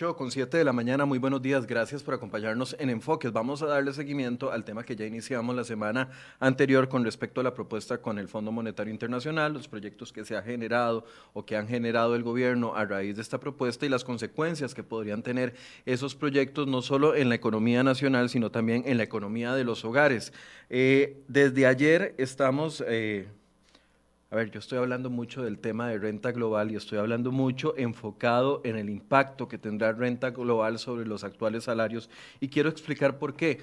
8 con 7 de la mañana, muy buenos días, gracias por acompañarnos en Enfoques. Vamos a darle seguimiento al tema que ya iniciamos la semana anterior con respecto a la propuesta con el Fondo Monetario Internacional, los proyectos que se ha generado o que han generado el gobierno a raíz de esta propuesta y las consecuencias que podrían tener esos proyectos no solo en la economía nacional, sino también en la economía de los hogares. Eh, desde ayer estamos... Eh, a ver, yo estoy hablando mucho del tema de renta global y estoy hablando mucho enfocado en el impacto que tendrá renta global sobre los actuales salarios y quiero explicar por qué.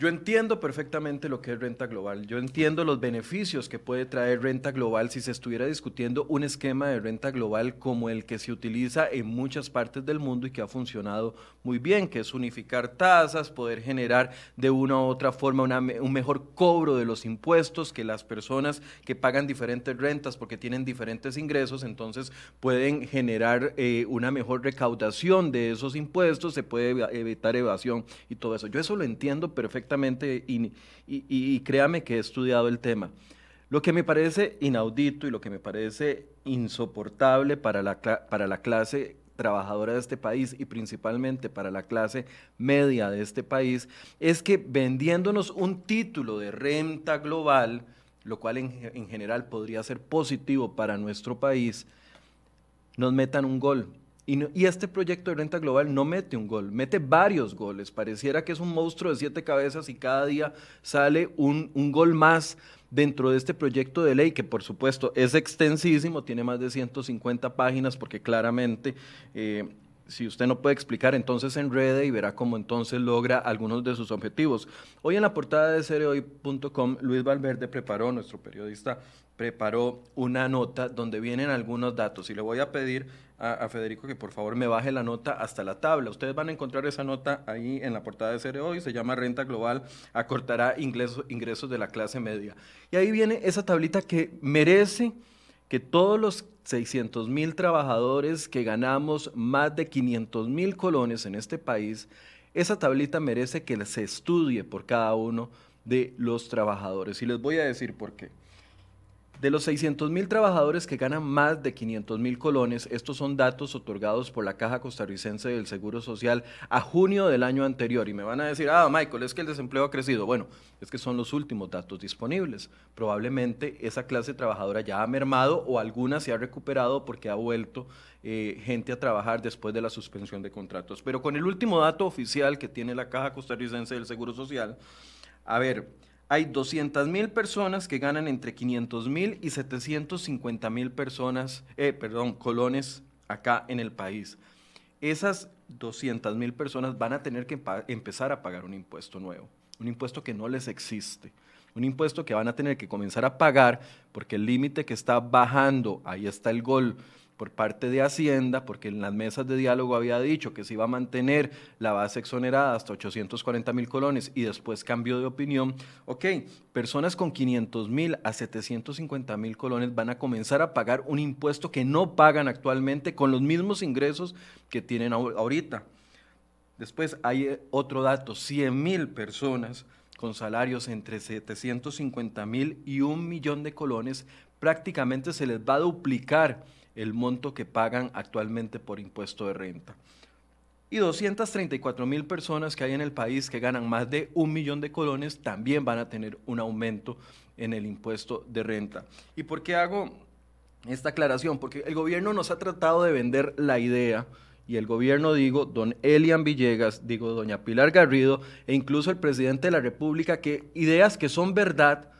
Yo entiendo perfectamente lo que es renta global, yo entiendo los beneficios que puede traer renta global si se estuviera discutiendo un esquema de renta global como el que se utiliza en muchas partes del mundo y que ha funcionado muy bien, que es unificar tasas, poder generar de una u otra forma un mejor cobro de los impuestos, que las personas que pagan diferentes rentas porque tienen diferentes ingresos, entonces pueden generar eh, una mejor recaudación de esos impuestos, se puede evitar evasión y todo eso. Yo eso lo entiendo perfectamente y, créame que he estudiado el tema. Lo que me parece inaudito y lo que me parece insoportable para la, para la clase trabajadora de este país y principalmente para la clase media de este país es que vendiéndonos un título de renta global, lo cual en, en general podría ser positivo para nuestro país, nos metan un gol. Y, este proyecto de renta global no mete un gol, mete varios goles. Pareciera que es un monstruo de siete cabezas y cada día sale un, gol más dentro de este proyecto de ley, que por supuesto es extensísimo, tiene más de 150 páginas, porque claramente, eh, si usted no puede explicar, entonces enrede y verá cómo entonces logra algunos de sus objetivos. Hoy en la portada de cereoy.com, Luis Valverde preparó, nuestro periodista, preparó una nota donde vienen algunos datos y le voy a pedir a, Federico que por favor me baje la nota hasta la tabla. Ustedes van a encontrar esa nota ahí en la portada de Cere Hoy, se llama Renta Global, acortará ingresos, ingresos de la clase media. Y ahí viene esa tablita que merece que todos los 600 mil trabajadores que ganamos más de 500 mil colones en este país, esa tablita merece que se estudie por cada uno de los trabajadores. Y les voy a decir por qué. De los 600 mil trabajadores que ganan más de 500 mil colones, estos son datos otorgados por la Caja Costarricense del Seguro Social a junio del año anterior. Y me van a decir, ah, Michael, es que el desempleo ha crecido. Bueno, es que son los últimos datos disponibles. Probablemente esa clase trabajadora ya ha mermado o alguna se ha recuperado porque ha vuelto eh, gente a trabajar después de la suspensión de contratos. Pero con el último dato oficial que tiene la Caja Costarricense del Seguro Social, a ver, hay 200 mil personas que ganan entre 500 mil y 750 mil personas, eh, perdón, colones acá en el país. Esas 200 mil personas van a tener que empezar a pagar un impuesto nuevo, un impuesto que no les existe, un impuesto que van a tener que comenzar a pagar porque el límite que está bajando, ahí está el gol, por parte de Hacienda, porque en las mesas de diálogo había dicho que se iba a mantener la base exonerada hasta 840 mil colones y después cambió de opinión, ok, personas con 500 mil a 750 mil colones van a comenzar a pagar un impuesto que no pagan actualmente con los mismos ingresos que tienen ahorita. Después hay eh, otro dato, 100 mil personas con salarios entre 750 mil y un millón de colones, prácticamente se les va a duplicar el monto que pagan actualmente por impuesto de renta. Y 234 mil personas que hay en el país que ganan más de un millón de colones también van a tener un aumento en el impuesto de renta. ¿Y por qué hago esta aclaración? Porque el gobierno nos ha tratado de vender la idea, y el gobierno, digo, don Elian Villegas, digo, doña Pilar Garrido, e incluso el presidente de la República, que ideas que son verdad,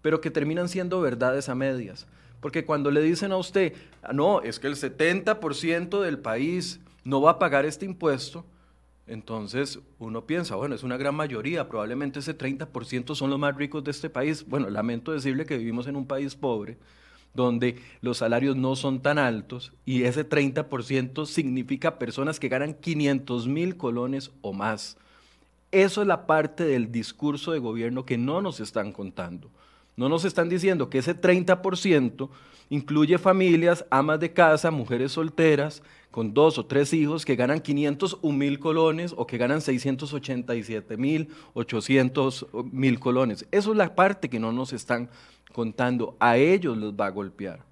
pero que terminan siendo verdades a medias. Porque cuando le dicen a usted, ah, no, es que el 70% del país no va a pagar este impuesto, entonces uno piensa, bueno, es una gran mayoría, probablemente ese 30% son los más ricos de este país. Bueno, lamento decirle que vivimos en un país pobre, donde los salarios no son tan altos y ese 30% significa personas que ganan 500 mil colones o más. Eso es la parte del discurso de gobierno que no nos están contando. No nos están diciendo que ese 30% incluye familias, amas de casa, mujeres solteras, con dos o tres hijos que ganan 501 mil colones o que ganan 687 mil, 800 mil colones. Eso es la parte que no nos están contando. A ellos los va a golpear.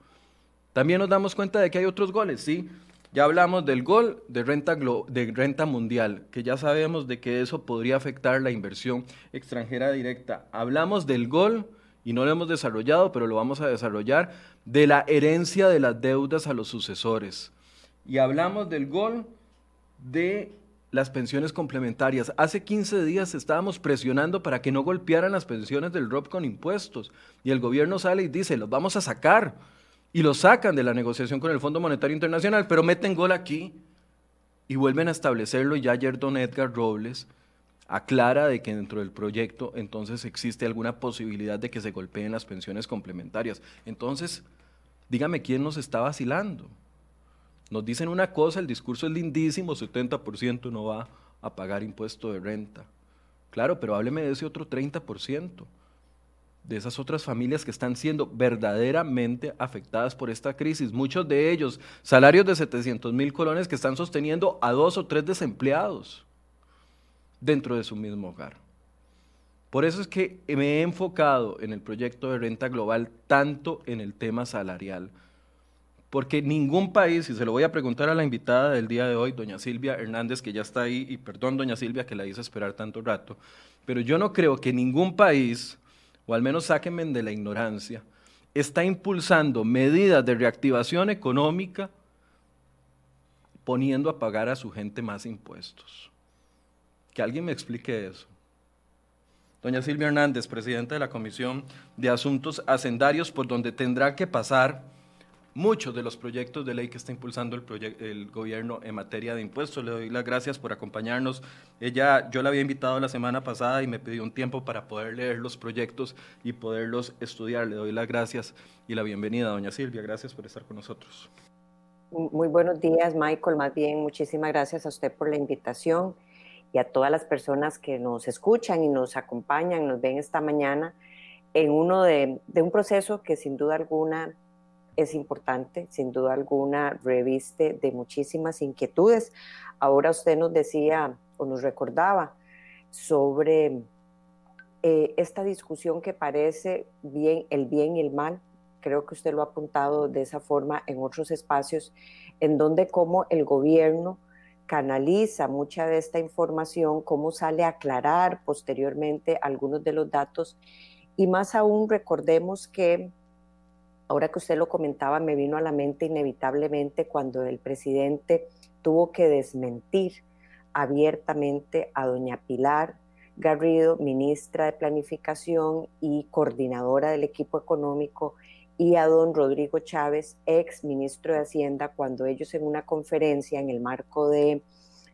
También nos damos cuenta de que hay otros goles, ¿sí? Ya hablamos del gol de renta, de renta mundial, que ya sabemos de que eso podría afectar la inversión extranjera directa. Hablamos del gol, y no lo hemos desarrollado, pero lo vamos a desarrollar, de la herencia de las deudas a los sucesores. Y hablamos del gol de las pensiones complementarias. Hace 15 días estábamos presionando para que no golpearan las pensiones del ROP con impuestos. Y el gobierno sale y dice, los vamos a sacar y lo sacan de la negociación con el Fondo Monetario Internacional, pero meten gol aquí y vuelven a establecerlo. Y ya ayer don Edgar Robles aclara de que dentro del proyecto entonces existe alguna posibilidad de que se golpeen las pensiones complementarias. Entonces, dígame quién nos está vacilando. Nos dicen una cosa, el discurso es lindísimo, 70% no va a pagar impuesto de renta. Claro, pero hábleme de ese otro 30% de esas otras familias que están siendo verdaderamente afectadas por esta crisis. Muchos de ellos, salarios de 700 mil colones que están sosteniendo a dos o tres desempleados dentro de su mismo hogar. Por eso es que me he enfocado en el proyecto de renta global tanto en el tema salarial. Porque ningún país, y se lo voy a preguntar a la invitada del día de hoy, doña Silvia Hernández, que ya está ahí, y perdón, doña Silvia, que la hice esperar tanto rato, pero yo no creo que ningún país o al menos sáquenme de la ignorancia, está impulsando medidas de reactivación económica poniendo a pagar a su gente más impuestos. Que alguien me explique eso. Doña Silvia Hernández, presidenta de la Comisión de Asuntos Hacendarios, por donde tendrá que pasar muchos de los proyectos de ley que está impulsando el, gobierno en materia de impuestos. Le doy las gracias por acompañarnos. Ella, yo la había invitado la semana pasada y me pidió un tiempo para poder leer los proyectos y poderlos estudiar. Le doy las gracias y la bienvenida, doña Silvia. Gracias por estar con nosotros. Muy buenos días, Michael. Más bien, muchísimas gracias a usted por la invitación y a todas las personas que nos escuchan y nos acompañan, nos ven esta mañana en uno de, un proceso que sin duda alguna es importante, sin duda alguna, reviste de muchísimas inquietudes. Ahora usted nos decía o nos recordaba sobre eh, esta discusión que parece bien, el bien y el mal. Creo que usted lo ha apuntado de esa forma en otros espacios, en donde como el gobierno canaliza mucha de esta información, cómo sale a aclarar posteriormente algunos de los datos. Y más aún recordemos que ahora que usted lo comentaba, me vino a la mente inevitablemente cuando el presidente tuvo que desmentir abiertamente a doña Pilar Garrido, ministra de Planificación y coordinadora del equipo económico, y a don Rodrigo Chávez, ex ministro de Hacienda, cuando ellos en una conferencia en el marco de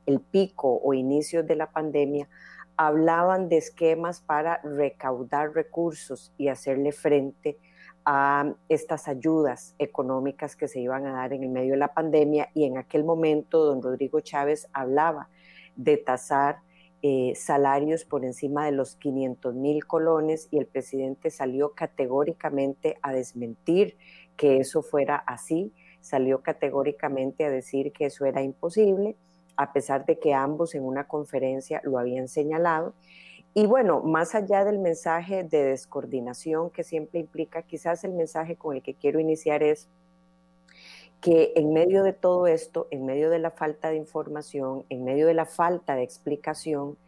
el pico o inicios de la pandemia hablaban de esquemas para recaudar recursos y hacerle frente a estas ayudas económicas que se iban a dar en el medio de la pandemia. Y en aquel momento don Rodrigo Chávez hablaba de tasar eh, salarios por encima de los 500 mil colones y el presidente salió categóricamente a desmentir que eso fuera así, salió categóricamente a decir que eso era imposible, a pesar de que ambos en una conferencia lo habían señalado. Y bueno, más allá del mensaje de descoordinación que siempre implica, quizás el mensaje con el que quiero iniciar es que en medio de todo esto, en medio de la falta de información, en medio de la falta de explicación,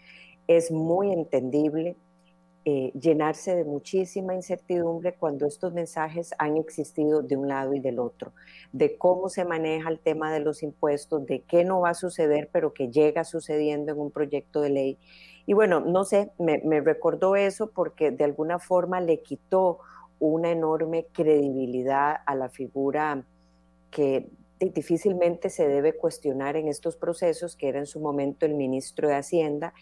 es muy entendible eh, llenarse de muchísima incertidumbre cuando estos mensajes han existido de un lado y del otro, de cómo se maneja el tema de los impuestos, de qué no va a suceder, pero que llega sucediendo en un proyecto de ley. Y bueno, no sé, me, recordó eso porque de alguna forma le quitó una enorme credibilidad a la figura que difícilmente se debe cuestionar en estos procesos, que era en su momento el ministro de Hacienda,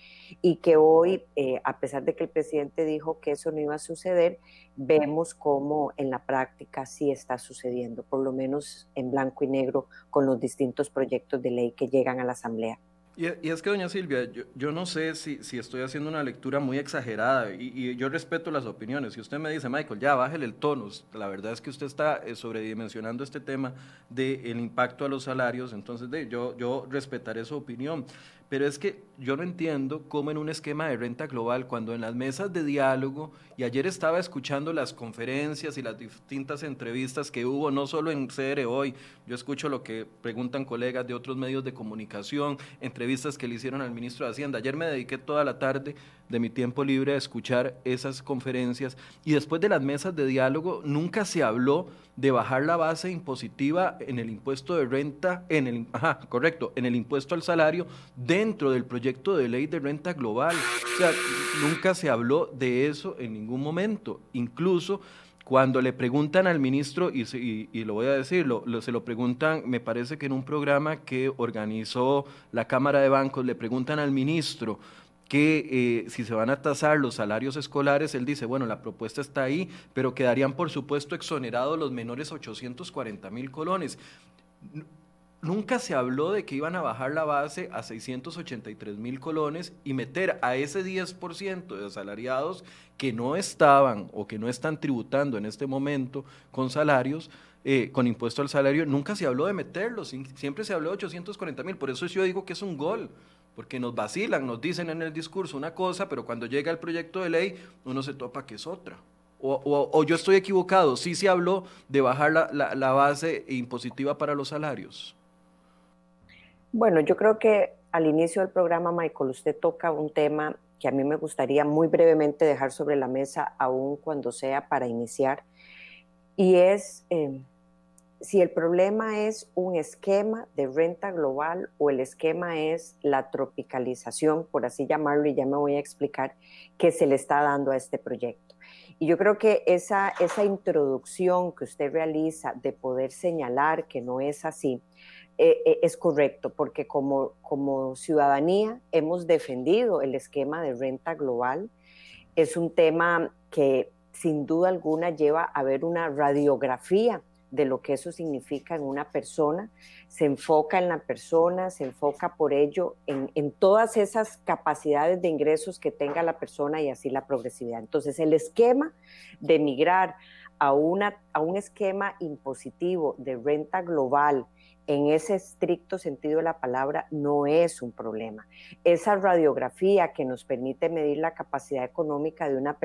y que hoy, eh, a pesar de que el presidente dijo que eso no iba a suceder, vemos cómo en la práctica sí está sucediendo, por lo menos en blanco y negro con los distintos proyectos de ley que llegan a la Asamblea. Y, es que, doña Silvia, yo, no sé si, estoy haciendo una lectura muy exagerada y, yo respeto las opiniones. Si usted me dice, Michael, ya bájele el tono, la verdad es que usted está eh, sobredimensionando este tema del impacto a los salarios, entonces de, yo, yo respetaré su opinión. Pero es que yo no entiendo cómo en un esquema de renta global, cuando en las mesas de diálogo, y ayer estaba escuchando las conferencias y las distintas entrevistas que hubo, no solo en CR hoy, yo escucho lo que preguntan colegas de otros medios de comunicación, entrevistas que le hicieron al ministro de Hacienda. Ayer me dediqué toda la tarde de mi tiempo libre a escuchar esas conferencias y después de las mesas de diálogo nunca se habló de bajar la base impositiva en el impuesto de renta, en el, ajá, correcto, en el impuesto al salario dentro del proyecto de ley de renta global. O sea, nunca se habló de eso en ningún momento. Incluso cuando le preguntan al ministro, y, lo voy a decir, se lo preguntan, me parece que en un programa que organizó la Cámara de Bancos, le preguntan al ministro, que eh, si se van a tasar los salarios escolares, él dice, bueno, la propuesta está ahí, pero quedarían por supuesto exonerados los menores 840 mil colones. Nunca se habló de que iban a bajar la base a 683 mil colones y meter a ese 10% de asalariados que no estaban o que no están tributando en este momento con salarios, eh, con impuesto al salario, nunca se habló de meterlos, siempre se habló de 840 mil, por eso yo digo que es un gol porque nos vacilan, nos dicen en el discurso una cosa, pero cuando llega el proyecto de ley uno se topa que es otra. O, yo estoy equivocado, sí se habló de bajar la, base impositiva para los salarios. Bueno, yo creo que al inicio del programa, Michael, usted toca un tema que a mí me gustaría muy brevemente dejar sobre la mesa, aún cuando sea para iniciar, y es eh, si el problema es un esquema de renta global o el esquema es la tropicalización, por así llamarlo, y ya me voy a explicar, que se le está dando a este proyecto. Y yo creo que esa, esa introducción que usted realiza de poder señalar que no es así, eh, eh, es correcto, porque como, como ciudadanía hemos defendido el esquema de renta global. Es un tema que sin duda alguna lleva a ver una radiografía de lo que eso significa en una persona, se enfoca en la persona, se enfoca por ello en, todas esas capacidades de ingresos que tenga la persona y así la progresividad. Entonces, el esquema de migrar a, una, a un esquema impositivo de renta global, en ese estricto sentido de la palabra no es un problema. Esa radiografía que nos permite medir la capacidad económica de una,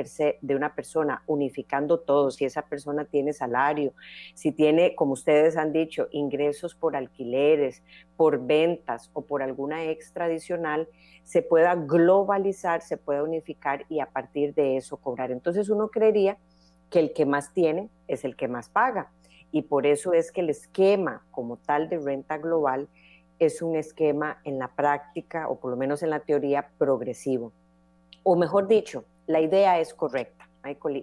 de una persona, unificando todo, si esa persona tiene salario, si tiene, como ustedes han dicho, ingresos por alquileres, por ventas o por alguna extra adicional, se pueda globalizar, se pueda unificar y a partir de eso cobrar. Entonces uno creería que el que más tiene es el que más paga y por eso es que el esquema como tal de renta global es un esquema en la práctica, o por lo menos en la teoría, progresivo. O mejor dicho, la idea es correcta,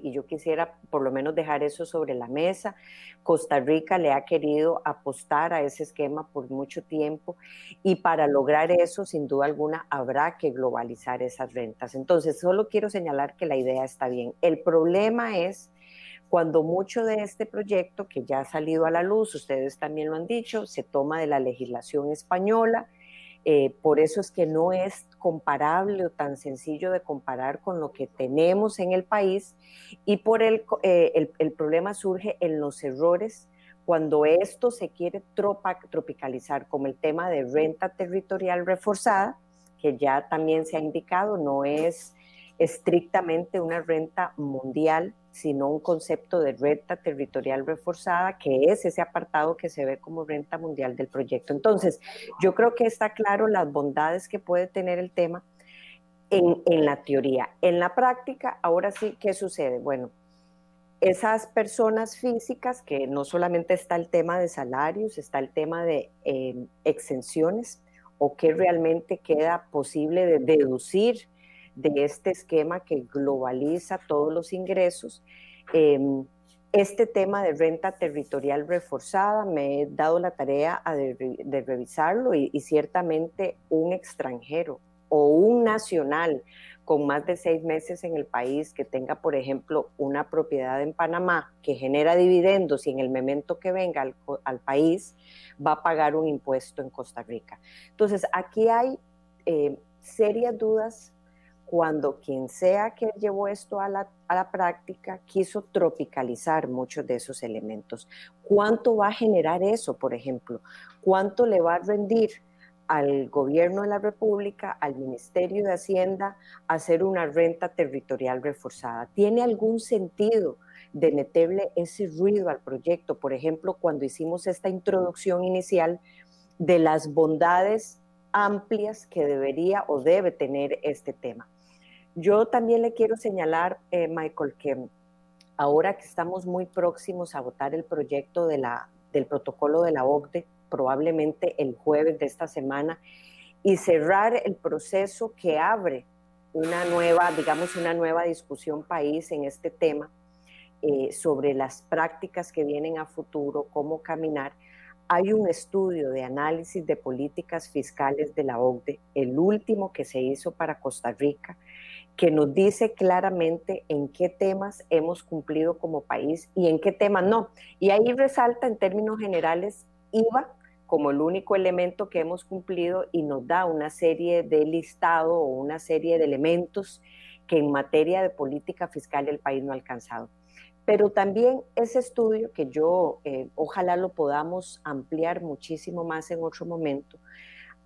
y yo quisiera por lo menos dejar eso sobre la mesa. Costa Rica le ha querido apostar a ese esquema por mucho tiempo y para lograr eso, sin duda alguna, habrá que globalizar esas rentas. Entonces, solo quiero señalar que la idea está bien. El problema es cuando mucho de este proyecto, que ya ha salido a la luz, ustedes también lo han dicho, se toma de la legislación española, eh, por eso es que no es comparable o tan sencillo de comparar con lo que tenemos en el país y por el, eh, el, el problema surge en los errores cuando esto se quiere tropicalizar, como el tema de renta territorial reforzada, que ya también se ha indicado, no es estrictamente una renta mundial, sino un concepto de renta territorial reforzada, que es ese apartado que se ve como renta mundial del proyecto. Entonces, yo creo que está claro las bondades que puede tener el tema en, la teoría. En la práctica, ahora sí, ¿qué sucede? Bueno, esas personas físicas, que no solamente está el tema de salarios, está el tema de eh, exenciones o que realmente queda posible de deducir de este esquema que globaliza todos los ingresos. Em, este tema de renta territorial reforzada, me he dado la tarea de, revisarlo y, ciertamente un extranjero o un nacional con más de seis meses en el país que tenga, por ejemplo, una propiedad en Panamá que genera dividendos y en el momento que venga al, país va a pagar un impuesto en Costa Rica. Entonces, aquí hay eh, serias dudas cuando quien sea que llevó esto a la, a la, práctica quiso tropicalizar muchos de esos elementos. ¿Cuánto va a generar eso, por ejemplo? ¿Cuánto le va a rendir al gobierno de la República, al Ministerio de Hacienda, hacer una renta territorial reforzada? ¿Tiene algún sentido de meterle ese ruido al proyecto? Por ejemplo, cuando hicimos esta introducción inicial de las bondades amplias que debería o debe tener este tema. Yo también le quiero señalar, eh, Michael, que ahora que estamos muy próximos a votar el proyecto de la, del protocolo de la OCDE, probablemente el jueves de esta semana, y cerrar el proceso que abre una nueva, digamos, una nueva discusión país en este tema eh, sobre las prácticas que vienen a futuro, cómo caminar hay un estudio de análisis de políticas fiscales de la OCDE, el último que se hizo para Costa Rica, que nos dice claramente en qué temas hemos cumplido como país y en qué temas no. Y ahí resalta en términos generales IVA como el único elemento que hemos cumplido y nos da una serie de listado o una serie de elementos que en materia de política fiscal el país no ha alcanzado. Pero también ese estudio, que yo eh, ojalá lo podamos ampliar muchísimo más en otro momento,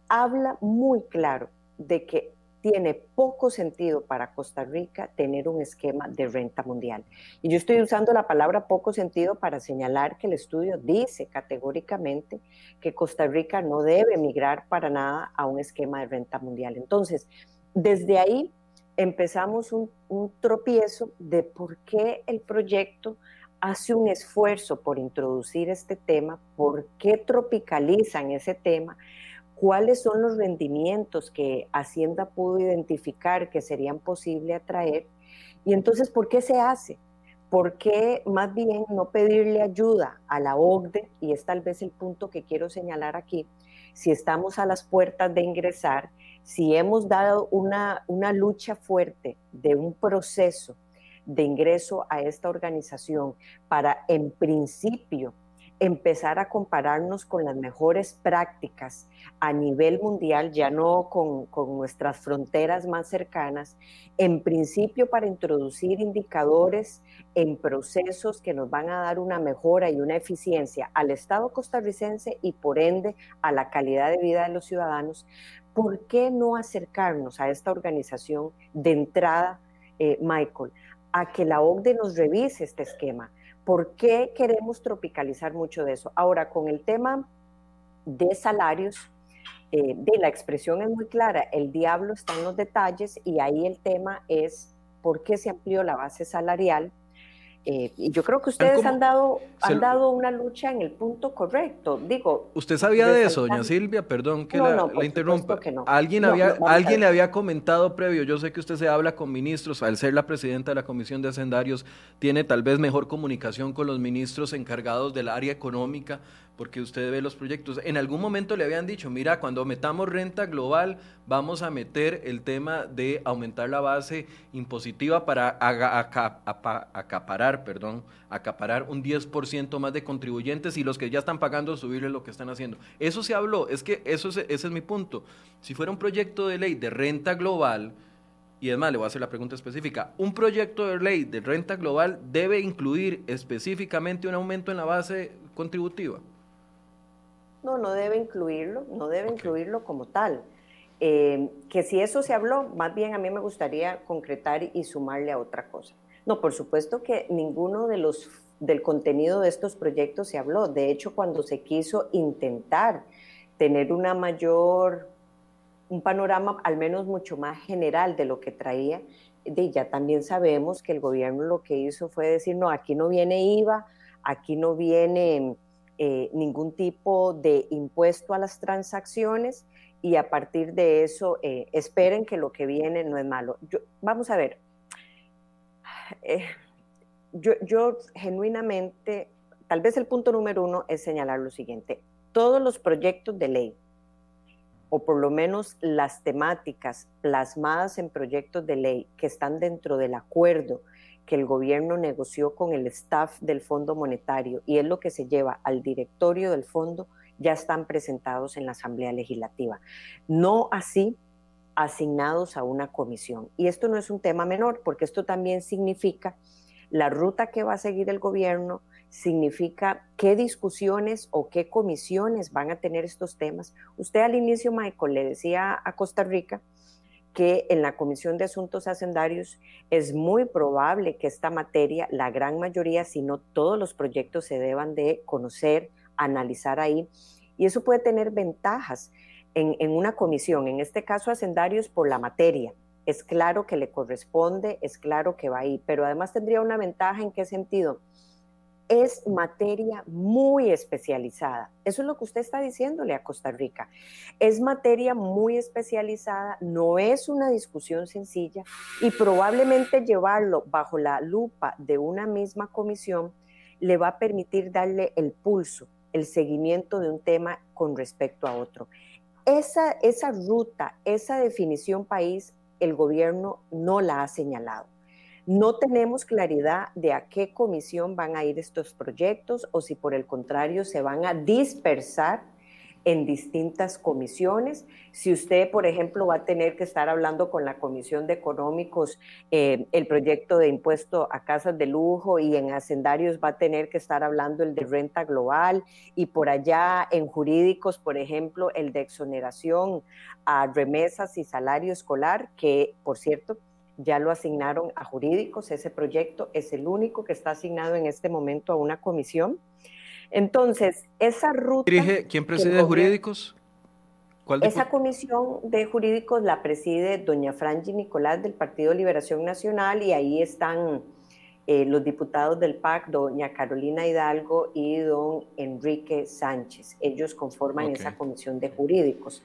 habla muy claro de que tiene poco sentido para Costa Rica tener un esquema de renta mundial. Y yo estoy usando la palabra poco sentido para señalar que el estudio dice categóricamente que Costa Rica no debe migrar para nada a un esquema de renta mundial. Entonces, desde ahí empezamos un, tropiezo de por qué el proyecto hace un esfuerzo por introducir este tema, por qué tropicalizan ese tema, cuáles son los rendimientos que Hacienda pudo identificar que serían posible atraer y entonces por qué se hace. ¿Por qué más bien no pedirle ayuda a la OCDE? Y es tal vez el punto que quiero señalar aquí. Si estamos a las puertas de ingresar, si hemos dado una, una lucha fuerte de un proceso de ingreso a esta organización para, en principio, empezar a compararnos con las mejores prácticas a nivel mundial, ya no con, con, nuestras fronteras más cercanas, en principio para introducir indicadores en procesos que nos van a dar una mejora y una eficiencia al Estado costarricense y por ende a la calidad de vida de los ciudadanos, ¿por qué no acercarnos a esta organización de entrada, eh, Michael, a que la OCDE nos revise este esquema? ¿Por qué queremos tropicalizar mucho de eso? Ahora, con el tema de salarios, eh, de la expresión es muy clara, el diablo está en los detalles y ahí el tema es por qué se amplió la base salarial eh, y yo creo que ustedes han dado, han dado una lucha en el punto correcto. Digo. ¿Usted sabía de eso, doña Silvia? Perdón que la, interrumpa. Alguien, había, alguien le había comentado previo, yo sé que usted se habla con ministros, al ser la presidenta de la Comisión de Hacendarios, tiene tal vez mejor comunicación con los ministros encargados del área económica porque usted ve los proyectos. En algún momento le habían dicho, mira, cuando metamos renta global, vamos a meter el tema de aumentar la base impositiva para acaparar, perdón, acaparar un 10% más de contribuyentes y los que ya están pagando subirle lo que están haciendo. Eso se habló, es que eso ese es mi punto. Si fuera un proyecto de ley de renta global, y es más, le voy a hacer la pregunta específica. ¿Un proyecto de ley de renta global debe incluir específicamente un aumento en la base contributiva? No, no debe incluirlo, no debe incluirlo como tal. Eh, que si eso se habló, más bien a mí me gustaría concretar y sumarle a otra cosa. No, por supuesto que ninguno de los del contenido de estos proyectos se habló. De hecho, cuando se quiso intentar tener una mayor, un panorama al menos mucho más general de lo que traía, de, ya también sabemos que el gobierno lo que hizo fue decir, no, aquí no viene IVA, aquí no viene eh, ningún tipo de impuesto a las transacciones y a partir de eso eh, esperen que lo que viene no es malo. vamos a ver, eh, yo, yo genuinamente, tal vez el punto número uno es señalar lo siguiente, todos los proyectos de ley, o por lo menos las temáticas plasmadas en proyectos de ley que están dentro del acuerdo que el gobierno negoció con el staff del Fondo Monetario y es lo que se lleva al directorio del fondo, ya están presentados en la Asamblea Legislativa. No así asignados a una comisión. Y esto no es un tema menor, porque esto también significa la ruta que va a seguir el gobierno, significa qué discusiones o qué comisiones van a tener estos temas. Usted al inicio, Michael, le decía a Costa Rica que en la Comisión de Asuntos Hacendarios es muy probable que esta materia, la gran mayoría, si no todos los proyectos se deban de conocer, analizar ahí. Y eso puede tener ventajas en, en una comisión, en este caso Hacendarios por la materia. Es claro que le corresponde, es claro que va ahí, pero además tendría una ventaja en qué sentido es materia muy especializada. Eso es lo que usted está diciéndole a Costa Rica. Es materia muy especializada, no es una discusión sencilla y probablemente llevarlo bajo la lupa de una misma comisión le va a permitir darle el pulso, el seguimiento de un tema con respecto a otro. Esa, esa ruta, esa definición país, el gobierno no la ha señalado. No tenemos claridad de a qué comisión van a ir estos proyectos o si por el contrario se van a dispersar en distintas comisiones. Si usted, por ejemplo, va a tener que estar hablando con la Comisión de Económicos eh, el proyecto de impuesto a casas de lujo y en hacendarios va a tener que estar hablando el de renta global y por allá en jurídicos, por ejemplo, el de exoneración a remesas y salario escolar, que, por cierto, ya lo asignaron a jurídicos, ese proyecto es el único que está asignado en este momento a una comisión. Entonces, esa ruta... ¿Quién preside jurídicos? ¿Cuál esa comisión de jurídicos la preside doña Franji Nicolás del Partido Liberación Nacional y ahí están eh, los diputados del PAC, doña Carolina Hidalgo y don Enrique Sánchez. Ellos conforman esa comisión de jurídicos.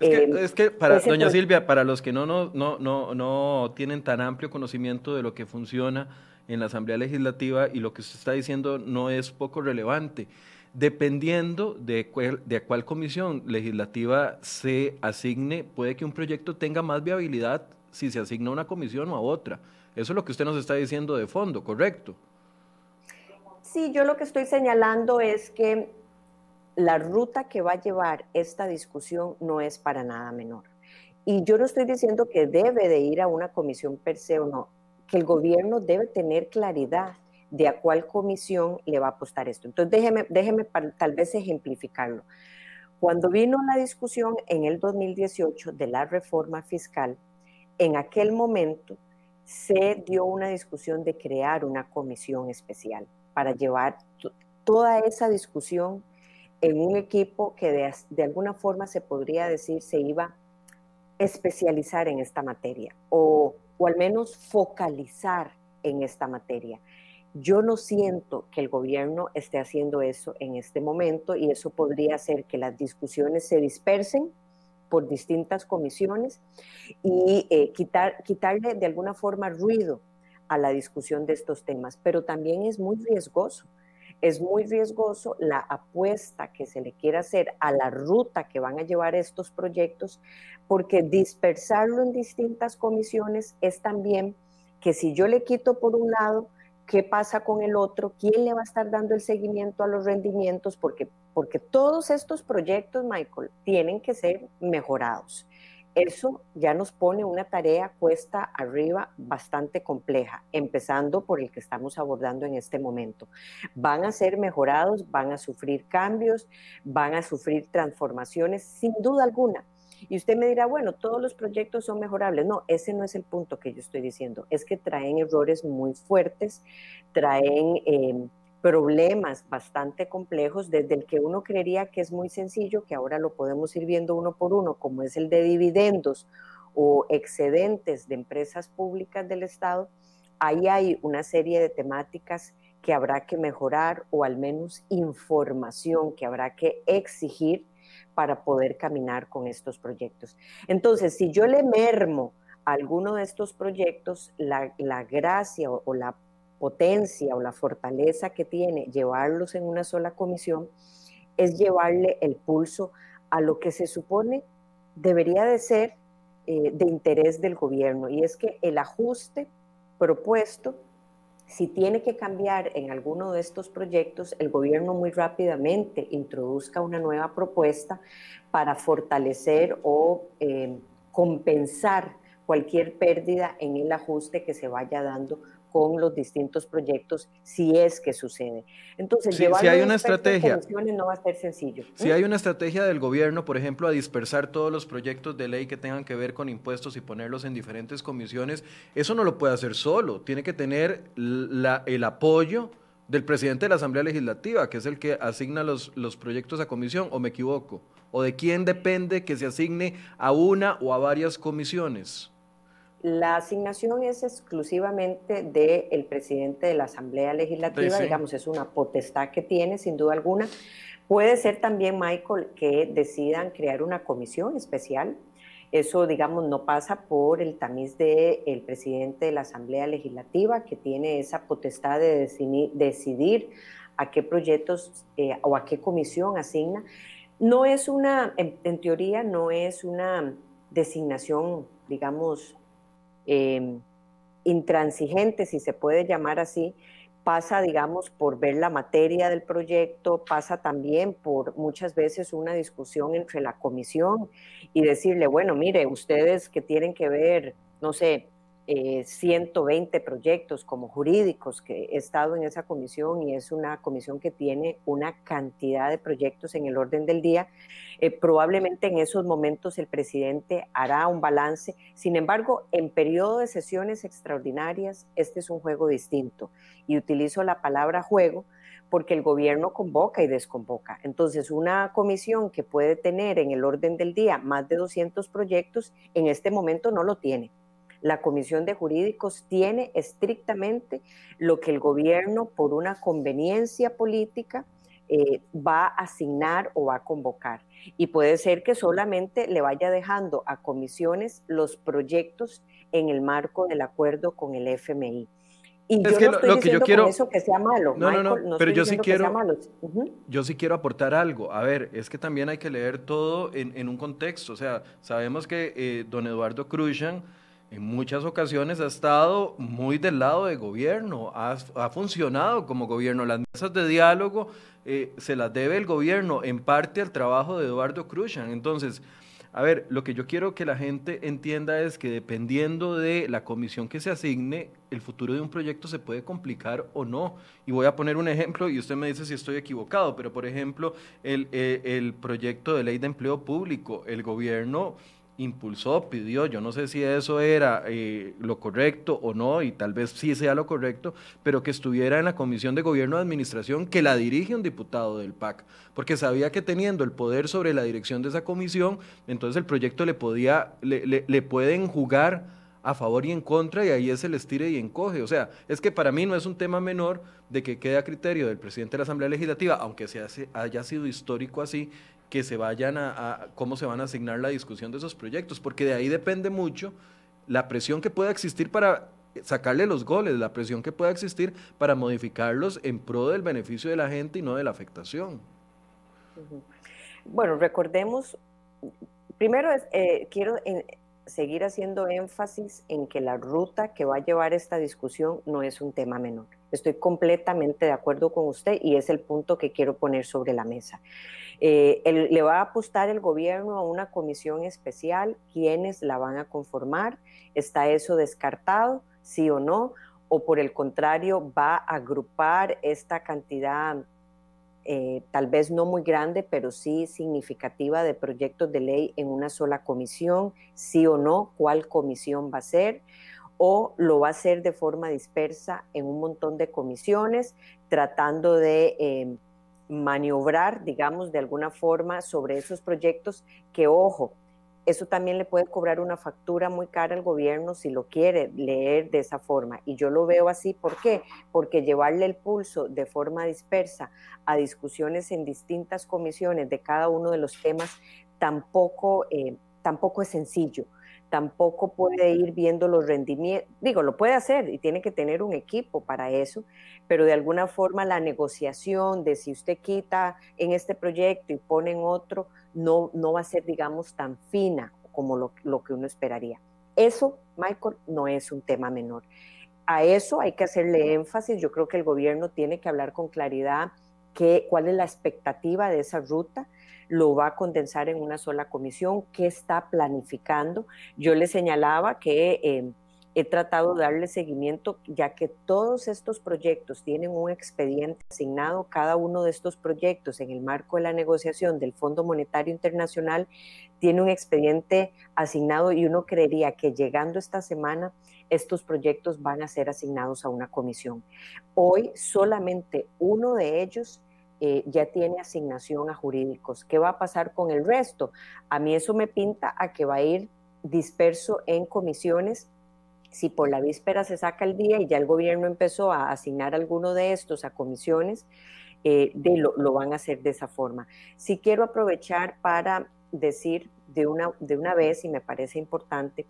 Es, que, eh, para doña Silvia, para los que no, no, no, no, no tienen tan amplio conocimiento de lo que funciona en la Asamblea Legislativa y lo que usted está diciendo no es poco relevante. Dependiendo de, cuál, de cuál comisión legislativa se asigne, puede que un proyecto tenga más viabilidad si se asigna a una comisión o a otra. Eso es lo que usted nos está diciendo de fondo, ¿correcto? Sí, yo lo que estoy señalando es que la ruta que va a llevar esta discusión no es para nada menor. Y yo no estoy diciendo que debe de ir a una comisión per se o no, que el gobierno debe tener claridad de a cuál comisión le va a apostar esto. Entonces, déjeme, déjeme tal vez ejemplificarlo. Cuando vino la discusión en el 2018 de la reforma fiscal, en aquel momento se dio una discusión de crear una comisión especial para llevar toda esa discusión en un equipo que de, alguna forma se podría decir se iba a especializar en esta materia o, o al menos focalizar en esta materia. Yo no siento que el gobierno esté haciendo eso en este momento y eso podría hacer que las discusiones se dispersen por distintas comisiones y eh, quitar, quitarle de alguna forma ruido a la discusión de estos temas, pero también es muy riesgoso. Es muy riesgoso la apuesta que se le quiere hacer a la ruta que van a llevar estos proyectos, porque dispersarlo en distintas comisiones es también que si yo le quito por un lado, qué pasa con el otro, quién le va a estar dando el seguimiento a los rendimientos, porque, porque todos estos proyectos, Michael, tienen que ser mejorados. Eso ya nos pone una tarea cuesta arriba bastante compleja, empezando por el que estamos abordando en este momento. Van a ser mejorados, van a sufrir cambios, van a sufrir transformaciones, sin duda alguna y usted me dirá, bueno, todos los proyectos son mejorables. No, ese no es el punto que yo estoy diciendo. Es que traen errores muy fuertes, traen em, problemas bastante complejos, desde el que uno creería que es muy sencillo, que ahora lo podemos ir viendo uno por uno, como es el de dividendos o excedentes de empresas públicas del Estado. Ahí hay una serie de temáticas que habrá que mejorar o al menos información que habrá que exigir para poder caminar con estos proyectos. Entonces, si yo le mermo a alguno de estos proyectos, la, gracia o, la potencia o la fortaleza que tiene llevarlos en una sola comisión es llevarle el pulso a lo que se supone debería de ser eh, de interés del gobierno. Y es que el ajuste propuesto si tiene que cambiar en alguno de estos proyectos, el gobierno muy rápidamente introduzca una nueva propuesta para fortalecer o eh, compensar cualquier pérdida en el ajuste que se vaya dando con los distintos proyectos si es que sucede. Entonces, si hay una estrategia, no va a ser sencillo. Si hay una estrategia del gobierno, por ejemplo, a dispersar todos los proyectos de ley que tengan que ver con impuestos y ponerlos en diferentes comisiones, eso no lo puede hacer solo, tiene que tener la, el apoyo del presidente de la Asamblea Legislativa, que es el que asigna los, los proyectos a comisión, o me equivoco, o de quién depende que se asigne a una o a varias comisiones. La asignación es exclusivamente del presidente de la Asamblea Legislativa, digamos, es una potestad que tiene, sin duda alguna. Puede ser también, Michael, que decidan crear una comisión especial. Eso, digamos, no pasa por el tamiz del presidente de la Asamblea Legislativa, que tiene esa potestad de decidir, a qué proyectos eh, o a qué comisión asigna. No es una, en teoría, no es una designación, digamos, Em, intransigente, si se puede llamar así, pasa, digamos, por ver la materia del proyecto, pasa también por muchas veces una discusión entre la comisión y decirle, bueno, mire, ustedes que tienen que ver, no sé, 120 eh, proyectos como jurídicos, que he estado en esa comisión y es una comisión que tiene una cantidad de proyectos en el orden del día. Eh, probablemente en esos momentos el presidente hará un balance. Sin embargo, en periodo de sesiones extraordinarias, este es un juego distinto. Y utilizo la palabra juego porque el gobierno convoca y desconvoca. Entonces, una comisión que puede tener en el orden del día más de 200 proyectos, en este momento no lo tiene la Comisión de Jurídicos tiene estrictamente lo que el gobierno, por una conveniencia política, eh, va a asignar o va a convocar. Y puede ser que solamente le vaya dejando a comisiones los proyectos en el marco del acuerdo con el FMI. Y yo no estoy diciendo que eso que sea malo. No, no, no, pero yo sí quiero, yo sí quiero aportar algo. A ver, es que también hay que leer todo en, un contexto. O sea, sabemos que eh, don Eduardo Cruzan en muchas ocasiones ha estado muy del lado del gobierno, ha, funcionado como gobierno. Las mesas de diálogo eh, se las debe el gobierno en parte al trabajo de Eduardo Cruzan. Entonces, a ver, lo que yo quiero que la gente entienda es que dependiendo de la comisión que se asigne, el futuro de un proyecto se puede complicar o no. Y voy a poner un ejemplo y usted me dice si estoy equivocado, pero por ejemplo, el, eh, el proyecto de ley de empleo público, el gobierno impulsó, pidió, yo no sé si eso era eh, lo correcto o no, y tal vez sí sea lo correcto, pero que estuviera en la Comisión de Gobierno de Administración que la dirige un diputado del PAC, porque sabía que teniendo el poder sobre la dirección de esa comisión, entonces el proyecto le podía, le, le, pueden jugar a favor y en contra y ahí es el estire y encoge. O sea, es que para mí no es un tema menor de que quede a criterio del presidente de la Asamblea Legislativa, aunque se haya sido histórico así, que se vayan a, cómo se van a asignar la discusión de esos proyectos, porque de ahí depende mucho la presión que pueda existir para sacarle los goles, la presión que pueda existir para modificarlos en pro del beneficio de la gente y no de la afectación. Bueno, recordemos, primero eh, quiero seguir haciendo énfasis en que la ruta que va a llevar esta discusión no es un tema menor. Estoy completamente de acuerdo con usted y es el punto que quiero poner sobre la mesa. Eh, le va a apostar el gobierno a una comisión especial, ¿quiénes la van a conformar? ¿Está eso descartado, sí o no? ¿O por el contrario va a agrupar esta cantidad, eh, tal vez no muy grande, pero sí significativa de proyectos de ley en una sola comisión, sí o no? ¿Cuál comisión va a ser? o lo va a hacer de forma dispersa en un montón de comisiones, tratando de eh, maniobrar, digamos, de alguna forma sobre esos proyectos que, ojo, eso también le puede cobrar una factura muy cara al gobierno si lo quiere leer de esa forma. Y yo lo veo así, ¿por qué? Porque llevarle el pulso de forma dispersa a discusiones en distintas comisiones de cada uno de los temas tampoco, eh, tampoco es sencillo tampoco puede ir viendo los rendimientos, digo, lo puede hacer y tiene que tener un equipo para eso, pero de alguna forma la negociación de si usted quita en este proyecto y pone en otro, no, no va a ser, digamos, tan fina como lo, lo que uno esperaría. Eso, Michael, no es un tema menor. A eso hay que hacerle énfasis. Yo creo que el gobierno tiene que hablar con claridad qué, cuál es la expectativa de esa ruta lo va a condensar en una sola comisión que está planificando. Yo le señalaba que eh, he tratado de darle seguimiento, ya que todos estos proyectos tienen un expediente asignado, cada uno de estos proyectos en el marco de la negociación del Fondo Monetario Internacional tiene un expediente asignado y uno creería que llegando esta semana estos proyectos van a ser asignados a una comisión. Hoy solamente uno de ellos eh, ya tiene asignación a jurídicos. ¿Qué va a pasar con el resto? A mí eso me pinta a que va a ir disperso en comisiones si por la víspera se saca el día y ya el gobierno empezó a asignar alguno de estos a comisiones, eh, de lo, lo, van a hacer de esa forma. Sí quiero aprovechar para decir de una, de una vez, y me parece importante,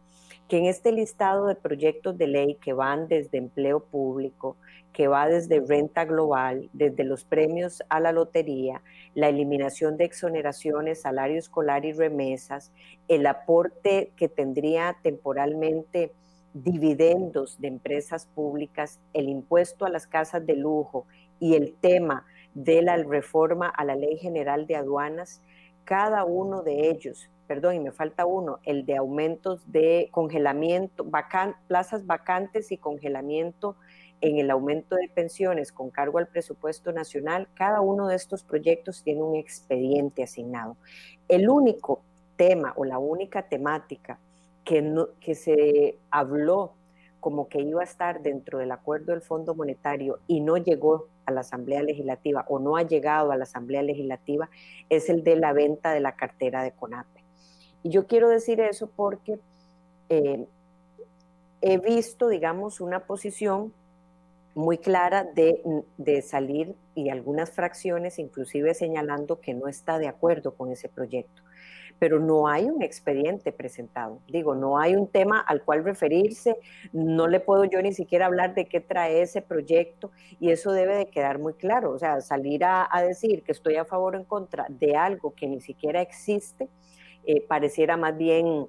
que en este listado de proyectos de ley que van desde empleo público, que va desde renta global, desde los premios a la lotería, la eliminación de exoneraciones, salario escolar y remesas, el aporte que tendría temporalmente dividendos de empresas públicas, el impuesto a las casas de lujo y el tema de la reforma a la Ley General de Aduanas, cada uno de ellos, perdón, y me falta uno, el de aumentos de congelamiento, plazas vacantes y congelamiento en el aumento de pensiones con cargo al presupuesto nacional, cada uno de estos proyectos tiene un expediente asignado. El único tema o la única temática que, se habló como que iba a estar dentro del acuerdo del Fondo Monetario y no llegó a la Asamblea Legislativa o no ha llegado a la Asamblea Legislativa es el de la venta de la cartera de CONAPE. Y yo quiero decir eso porque eh, he visto, digamos, una posición muy clara de, de, salir y algunas fracciones inclusive señalando que no está de acuerdo con ese proyecto pero no hay un expediente presentado. Digo, no hay un tema al cual referirse, no le puedo yo ni siquiera hablar de qué trae ese proyecto y eso debe de quedar muy claro. O sea, salir a, decir que estoy a favor o en contra de algo que ni siquiera existe, eh, pareciera más bien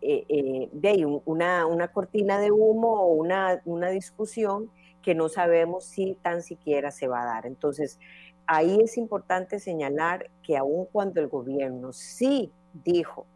eh, eh, de una, una, cortina de humo o una, una discusión que no sabemos si tan siquiera se va a dar. Entonces, ahí es importante señalar que aun cuando el gobierno sí dijo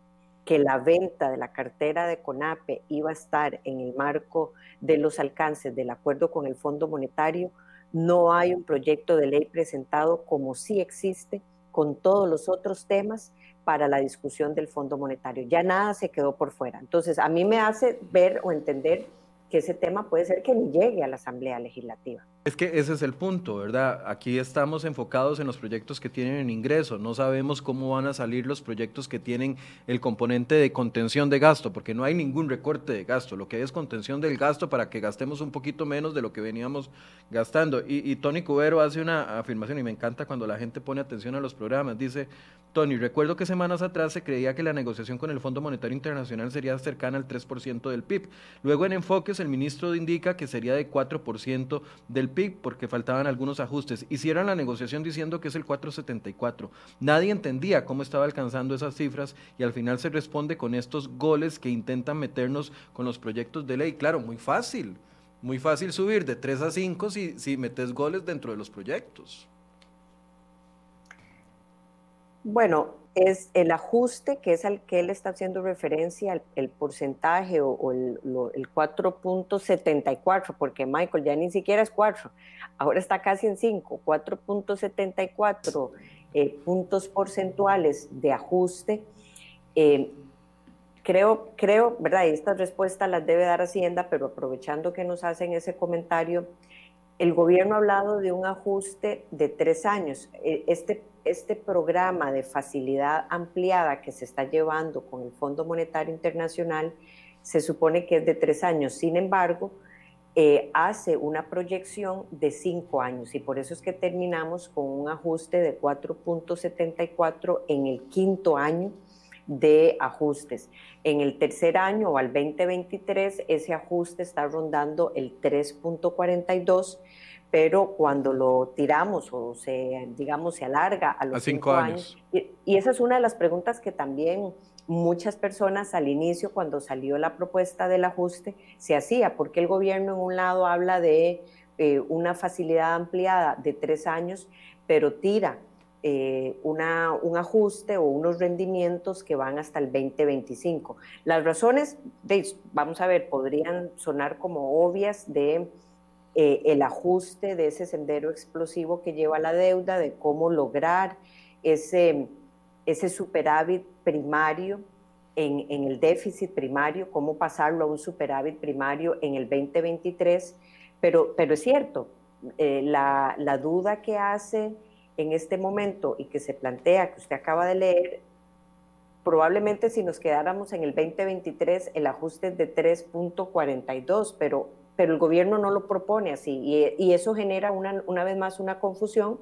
que la venta de la cartera de CONAPE iba a estar en el marco de los alcances del acuerdo con el Fondo Monetario, no hay un proyecto de ley presentado como sí existe con todos los otros temas para la discusión del Fondo Monetario. Ya nada se quedó por fuera. Entonces, a mí me hace ver o entender que ese tema puede ser que ni llegue a la Asamblea Legislativa. Es que ese es el punto, ¿verdad? Aquí estamos enfocados en los proyectos que tienen ingreso, no sabemos cómo van a salir los proyectos que tienen el componente de contención de gasto, porque no hay ningún recorte de gasto, lo que hay es contención del gasto para que gastemos un poquito menos de lo que veníamos gastando. Y, Tony Cubero hace una afirmación y me encanta cuando la gente pone atención a los programas, dice, Tony, recuerdo que semanas atrás se creía que la negociación con el Fondo Monetario Internacional sería cercana al 3% del PIB. Luego en enfoques el ministro indica que sería de 4% del porque faltaban algunos ajustes. Hicieron la negociación diciendo que es el 474. Nadie entendía cómo estaba alcanzando esas cifras y al final se responde con estos goles que intentan meternos con los proyectos de ley. Claro, muy fácil. Muy fácil subir de 3 a 5 si, si metes goles dentro de los proyectos. Bueno, es el ajuste que es al que él está haciendo referencia, el, porcentaje o, el, 4.74, porque Michael ya ni siquiera es 4, ahora está casi en 5, 4.74 eh, puntos porcentuales de ajuste. Eh, creo, creo, ¿verdad? Y estas respuestas las debe dar Hacienda, pero aprovechando que nos hacen ese comentario, el gobierno ha hablado de un ajuste de tres años. E, este este programa de facilidad ampliada que se está llevando con el Fondo Monetario Internacional se supone que es de tres años. Sin embargo, eh, hace una proyección de cinco años y por eso es que terminamos con un ajuste de 4.74 en el quinto año de ajustes. En el tercer año o al 2023 ese ajuste está rondando el 3.42 pero cuando lo tiramos o se, digamos, se alarga a los cinco, años. y, esa es una de las preguntas que también muchas personas al inicio, cuando salió la propuesta del ajuste, se hacía, porque el gobierno en un lado habla de eh, una facilidad ampliada de tres años, pero tira eh, una, un ajuste o unos rendimientos que van hasta el 2025. Las razones, de, vamos a ver, podrían sonar como obvias de eh, el ajuste de ese sendero explosivo que lleva la deuda, de cómo lograr ese, ese superávit primario en, en, el déficit primario, cómo pasarlo a un superávit primario en el 2023, pero, pero es cierto, eh, la, la duda que hace en este momento y que se plantea, que usted acaba de leer, probablemente si nos quedáramos en el 2023 el ajuste es de 3.42, pero, pero el gobierno no lo propone así y, y eso genera una, una, vez más una confusión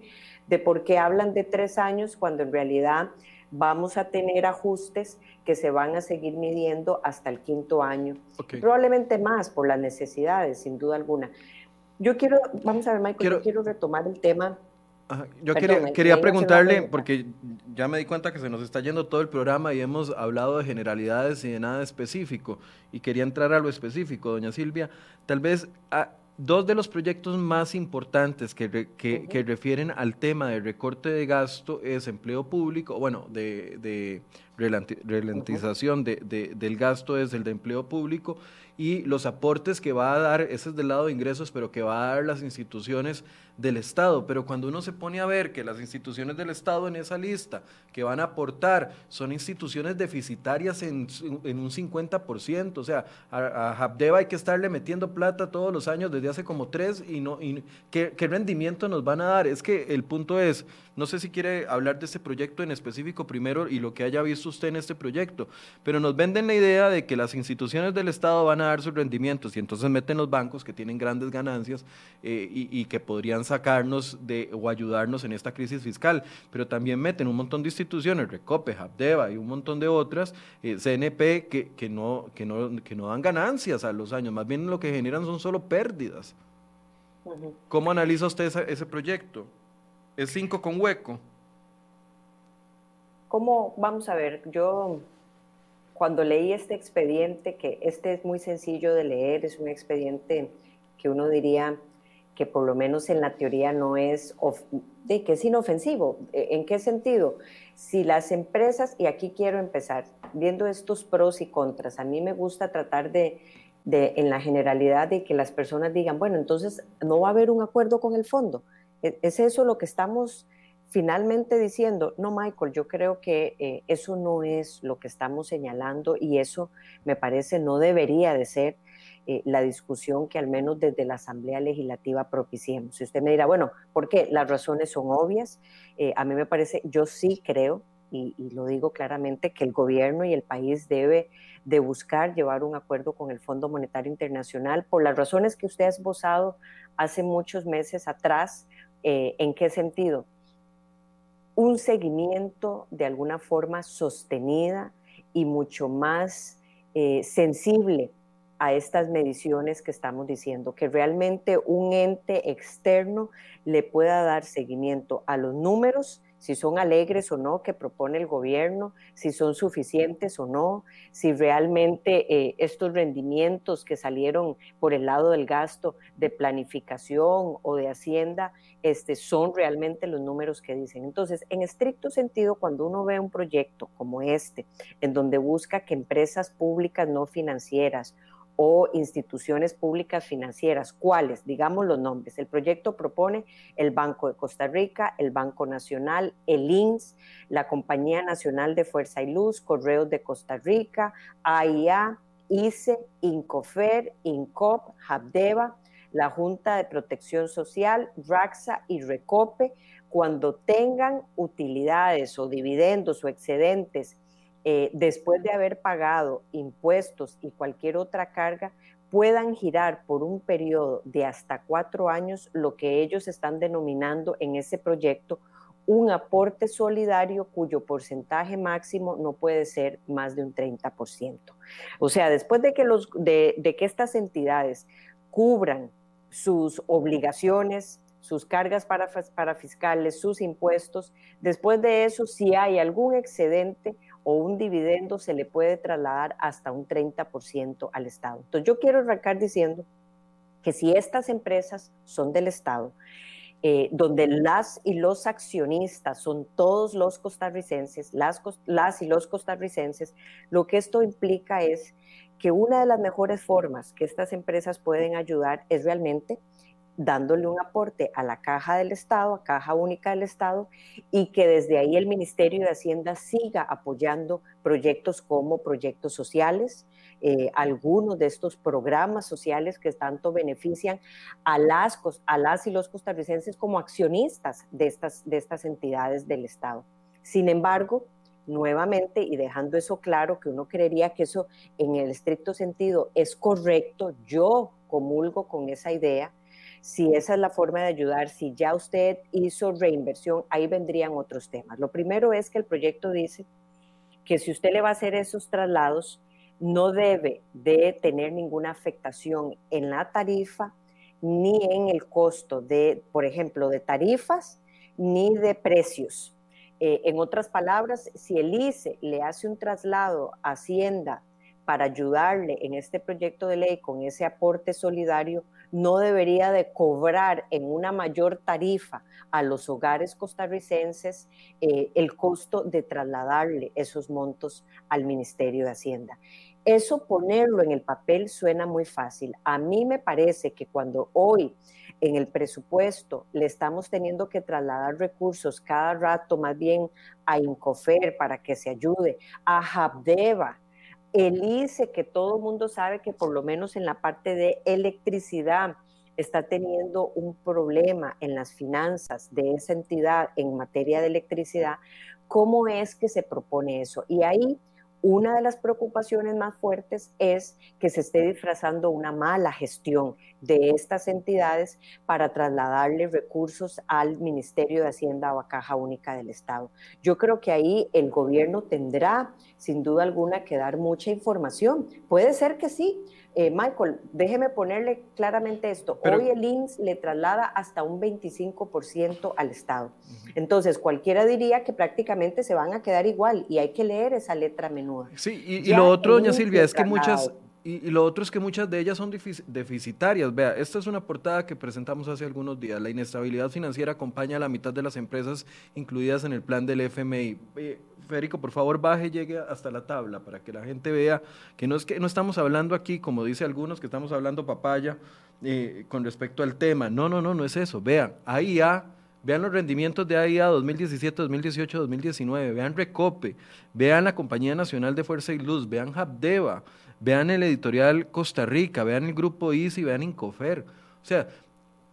de por qué hablan de tres años cuando en realidad vamos a tener ajustes que se van a seguir midiendo hasta el quinto año, okay. probablemente más por las necesidades, sin duda alguna. Yo quiero, vamos a ver, Michael, quiero, yo quiero retomar el tema yo quería, quería preguntarle, porque ya me di cuenta que se nos está yendo todo el programa y hemos hablado de generalidades y de nada específico, y quería entrar a lo específico, doña Silvia. Tal vez a, dos de los proyectos más importantes que, que, que, refieren al tema del recorte de gasto es empleo público, bueno, de, de ralentización de, de, del gasto es el de empleo público y los aportes que va a dar, ese es del lado de ingresos, pero que va a dar las instituciones del Estado. Pero cuando uno se pone a ver que las instituciones del Estado en esa lista que van a aportar son instituciones deficitarias en, en un 50%, o sea, a, a Habdeba hay que estarle metiendo plata todos los años desde hace como tres y no, y, ¿qué, ¿qué rendimiento nos van a dar? Es que el punto es, no sé si quiere hablar de este proyecto en específico primero y lo que haya visto usted en este proyecto, pero nos venden la idea de que las instituciones del Estado van a dar sus rendimientos y entonces meten los bancos que tienen grandes ganancias eh, y, y, que podrían sacarnos de, o ayudarnos en esta crisis fiscal, pero también meten un montón de instituciones, Recope, Habdeba y un montón de otras, eh, CNP, que, que, no, que, no, que no dan ganancias a los años, más bien lo que generan son solo pérdidas. ¿Cómo analiza usted ese proyecto? ¿Es 5 con hueco? ¿Cómo? Vamos a ver, yo cuando leí este expediente, que este es muy sencillo de leer, es un expediente que uno diría que por lo menos en la teoría no es, de que es inofensivo. ¿E, ¿En qué sentido? Si las empresas, y aquí quiero empezar, viendo estos pros y contras, a mí me gusta tratar de, en la generalidad, de que las personas digan, bueno, entonces no va a haber un acuerdo con el fondo. ¿E, ¿Es eso lo que estamos finalmente diciendo, no, Michael, yo creo que eh, eso no es lo que estamos señalando y eso me parece no debería de ser eh, la discusión que al menos desde la Asamblea Legislativa propiciemos. Si usted me dirá, bueno, ¿por qué? Las razones son obvias. Eh, a mí me parece, yo sí creo, y, y, lo digo claramente, que el gobierno y el país debe de buscar llevar un acuerdo con el Fondo Monetario Internacional por las razones que usted ha esbozado hace muchos meses atrás. ¿En qué sentido? un seguimiento de alguna forma sostenida y mucho más eh, sensible a estas mediciones que estamos diciendo, que realmente un ente externo le pueda dar seguimiento a los números si son alegres o no que propone el gobierno, si son suficientes o no, si realmente eh, estos rendimientos que salieron por el lado del gasto de planificación o de hacienda este, son realmente los números que dicen. Entonces, en estricto sentido, cuando uno ve un proyecto como este, en donde busca que empresas públicas no financieras o instituciones públicas financieras. ¿Cuáles? Digamos los nombres. El proyecto propone el Banco de Costa Rica, el Banco Nacional, el INS, la Compañía Nacional de Fuerza y Luz, Correos de Costa Rica, AIA, ICE, INCOFER, INCOP, Habdeba, la Junta de Protección Social, RAXA y RECOPE, cuando tengan utilidades o dividendos o excedentes eh, después de haber pagado impuestos y cualquier otra carga, puedan girar por un periodo de hasta cuatro años lo que ellos están denominando en ese proyecto un aporte solidario cuyo porcentaje máximo no puede ser más de un 30%. O sea, después de que, los, de, de que estas entidades cubran sus obligaciones, sus cargas para, para fiscales, sus impuestos, después de eso, si hay algún excedente o un dividendo se le puede trasladar hasta un 30% al Estado. Entonces yo quiero arrancar diciendo que si estas empresas son del Estado, eh, donde las y los accionistas son todos los costarricenses, las, las y los costarricenses, lo que esto implica es que una de las mejores formas que estas empresas pueden ayudar es realmente dándole un aporte a la caja del Estado, a caja única del Estado, y que desde ahí el Ministerio de Hacienda siga apoyando proyectos como proyectos sociales, eh, algunos de estos programas sociales que tanto benefician a las, a las y los costarricenses como accionistas de estas, de estas entidades del Estado. Sin embargo, nuevamente y dejando eso claro, que uno creería que eso en el estricto sentido es correcto, yo comulgo con esa idea, si esa es la forma de ayudar, si ya usted hizo reinversión, ahí vendrían otros temas. Lo primero es que el proyecto dice que si usted le va a hacer esos traslados, no debe de tener ninguna afectación en la tarifa ni en el costo de, por ejemplo, de tarifas ni de precios. Eh, en otras palabras, si el ICE le hace un traslado a Hacienda para ayudarle en este proyecto de ley con ese aporte solidario, no debería de cobrar en una mayor tarifa a los hogares costarricenses eh, el costo de trasladarle esos montos al Ministerio de Hacienda. Eso ponerlo en el papel suena muy fácil. A mí me parece que cuando hoy en el presupuesto le estamos teniendo que trasladar recursos cada rato más bien a Incofer para que se ayude, a Habdeba, el ICE, que todo el mundo sabe que por lo menos en la parte de electricidad está teniendo un problema en las finanzas de esa entidad en materia de electricidad, ¿cómo es que se propone eso? Y ahí una de las preocupaciones más fuertes es que se esté disfrazando una mala gestión de estas entidades para trasladarle recursos al Ministerio de Hacienda o a Caja Única del Estado. Yo creo que ahí el gobierno tendrá, sin duda alguna, que dar mucha información. Puede ser que sí, eh, Michael, déjeme ponerle claramente esto. Hoy el INS le traslada hasta un 25% al Estado. Entonces, cualquiera diría que prácticamente se van a quedar igual y hay que leer esa letra menuda. Sí, y, lo otro, doña Silvia, es que muchas, y, lo otro es que muchas de ellas son deficitarias. Vea, esta es una portada que presentamos hace algunos días. La inestabilidad financiera acompaña a la mitad de las empresas incluidas en el plan del FMI. Eh, Federico, por favor, baje llegue hasta la tabla para que la gente vea que no es que no estamos hablando aquí, como dice algunos, que estamos hablando papaya eh, con respecto al tema. No, no, no, no es eso. Vean, AIA, vean los rendimientos de AIA 2017, 2018, 2019, vean Recope, vean la Compañía Nacional de Fuerza y Luz, vean Habdeba Vean el editorial Costa Rica, vean el grupo ICI, vean Incofer. O sea,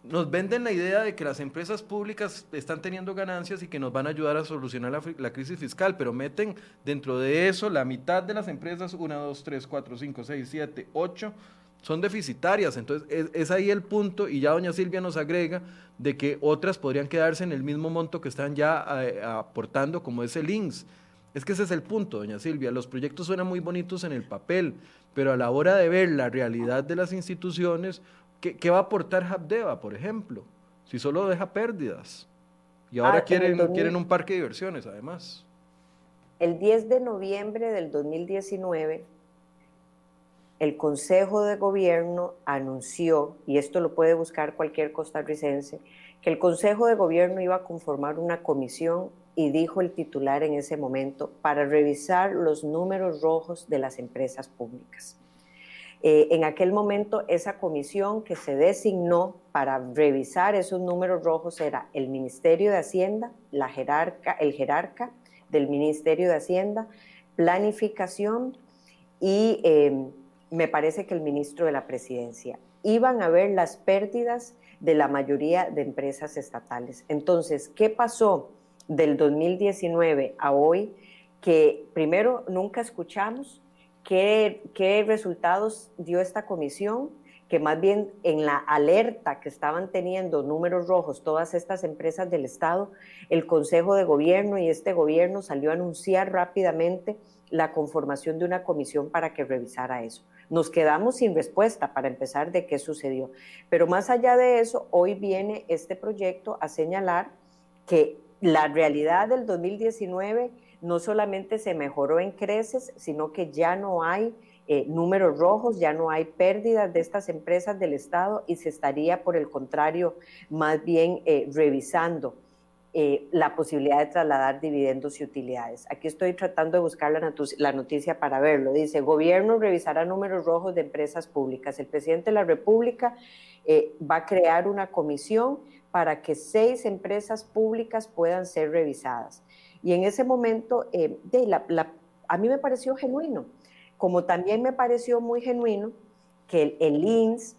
nos venden la idea de que las empresas públicas están teniendo ganancias y que nos van a ayudar a solucionar la, crisis fiscal, pero meten dentro de eso la mitad de las empresas, una, dos, tres, cuatro, cinco, seis, siete, ocho, son deficitarias. Entonces, es, ahí el punto, y ya doña Silvia nos agrega de que otras podrían quedarse en el mismo monto que están ya eh, aportando, como es el INSS. Es que ese es el punto, doña Silvia. Los proyectos suenan muy bonitos en el papel, pero a la hora de ver la realidad de las instituciones, ¿qué, va a aportar Habdeba, por ejemplo? Si solo deja pérdidas. Y ahora ah, quieren, quieren un parque de diversiones, además. El 10 de noviembre del 2019, el Consejo de Gobierno anunció, y esto lo puede buscar cualquier costarricense, que el Consejo de Gobierno iba a conformar una comisión y dijo el titular en ese momento, para revisar los números rojos de las empresas públicas. Eh, en aquel momento, esa comisión que se designó para revisar esos números rojos era el Ministerio de Hacienda, la jerarca, el jerarca del Ministerio de Hacienda, planificación y em, me parece que el ministro de la Presidencia. Iban a ver las pérdidas de la mayoría de empresas estatales. Entonces, ¿qué pasó? Del 2019 a hoy que primero nunca escuchamos qué, qué resultados dio esta comisión, que más bien en la alerta que estaban teniendo números rojos todas estas empresas del Estado, el Consejo de Gobierno y este gobierno salió a anunciar rápidamente la conformación de una comisión para que revisara eso. Nos quedamos sin respuesta para empezar de qué sucedió. Pero más allá de eso, hoy viene este proyecto a señalar que la realidad del 2019 no solamente se mejoró en creces, sino que ya no hay eh, números rojos, ya no hay pérdidas de estas empresas del Estado y se estaría, por el contrario, más bien eh, revisando eh, la posibilidad de trasladar dividendos y utilidades. Aquí estoy tratando de buscar la, la, noticia para verlo. Dice, gobierno revisará números rojos de empresas públicas. El presidente de la República va a crear una comisión para que seis empresas públicas puedan ser revisadas. Y en ese momento, la, a mí me pareció genuino como también me pareció muy genuino que el, INS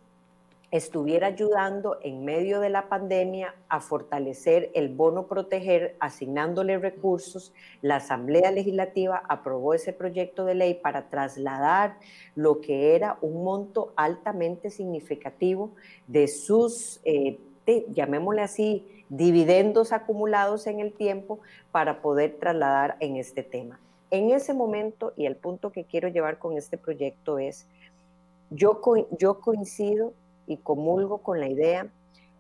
estuviera ayudando en medio de la pandemia a fortalecer el bono proteger, asignándole recursos. La Asamblea Legislativa aprobó ese proyecto de ley para trasladar lo que era un monto altamente significativo de sus, eh, llamémosle así, dividendos acumulados en el tiempo para poder trasladar en este tema. En ese momento, y el punto que quiero llevar con este proyecto es, yo, yo coincido y comulgo con la idea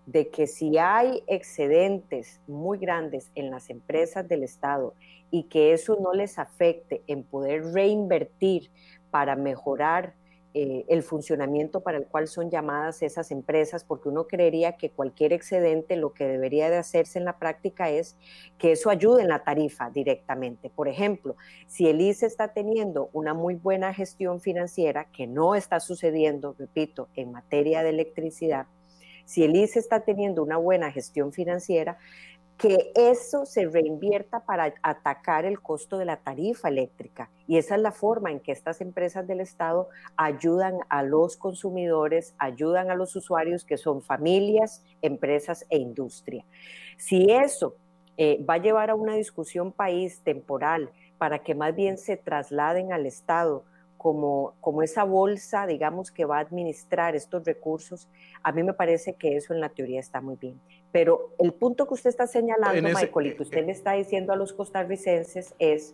de que si hay excedentes muy grandes en las empresas del Estado y que eso no les afecte en poder reinvertir para mejorar eh, el funcionamiento para el cual son llamadas esas empresas, porque uno creería que cualquier excedente lo que debería de hacerse en la práctica es que eso ayude en la tarifa directamente. Por ejemplo, si el ICE está teniendo una muy buena gestión financiera, que no está sucediendo, repito, en materia de electricidad, si el ICE está teniendo una buena gestión financiera, que eso se reinvierta para atacar el costo de la tarifa eléctrica. Y esa es la forma en que estas empresas del Estado ayudan a los consumidores, ayudan a los usuarios que son familias, empresas e industria. Si eso eh, va a llevar a una discusión país temporal para que más bien se trasladen al Estado como, como esa bolsa, digamos, que va a administrar estos recursos, a mí me parece que eso en la teoría está muy bien. Pero el punto que usted está señalando, Michael, y que usted le está diciendo a los costarricenses es,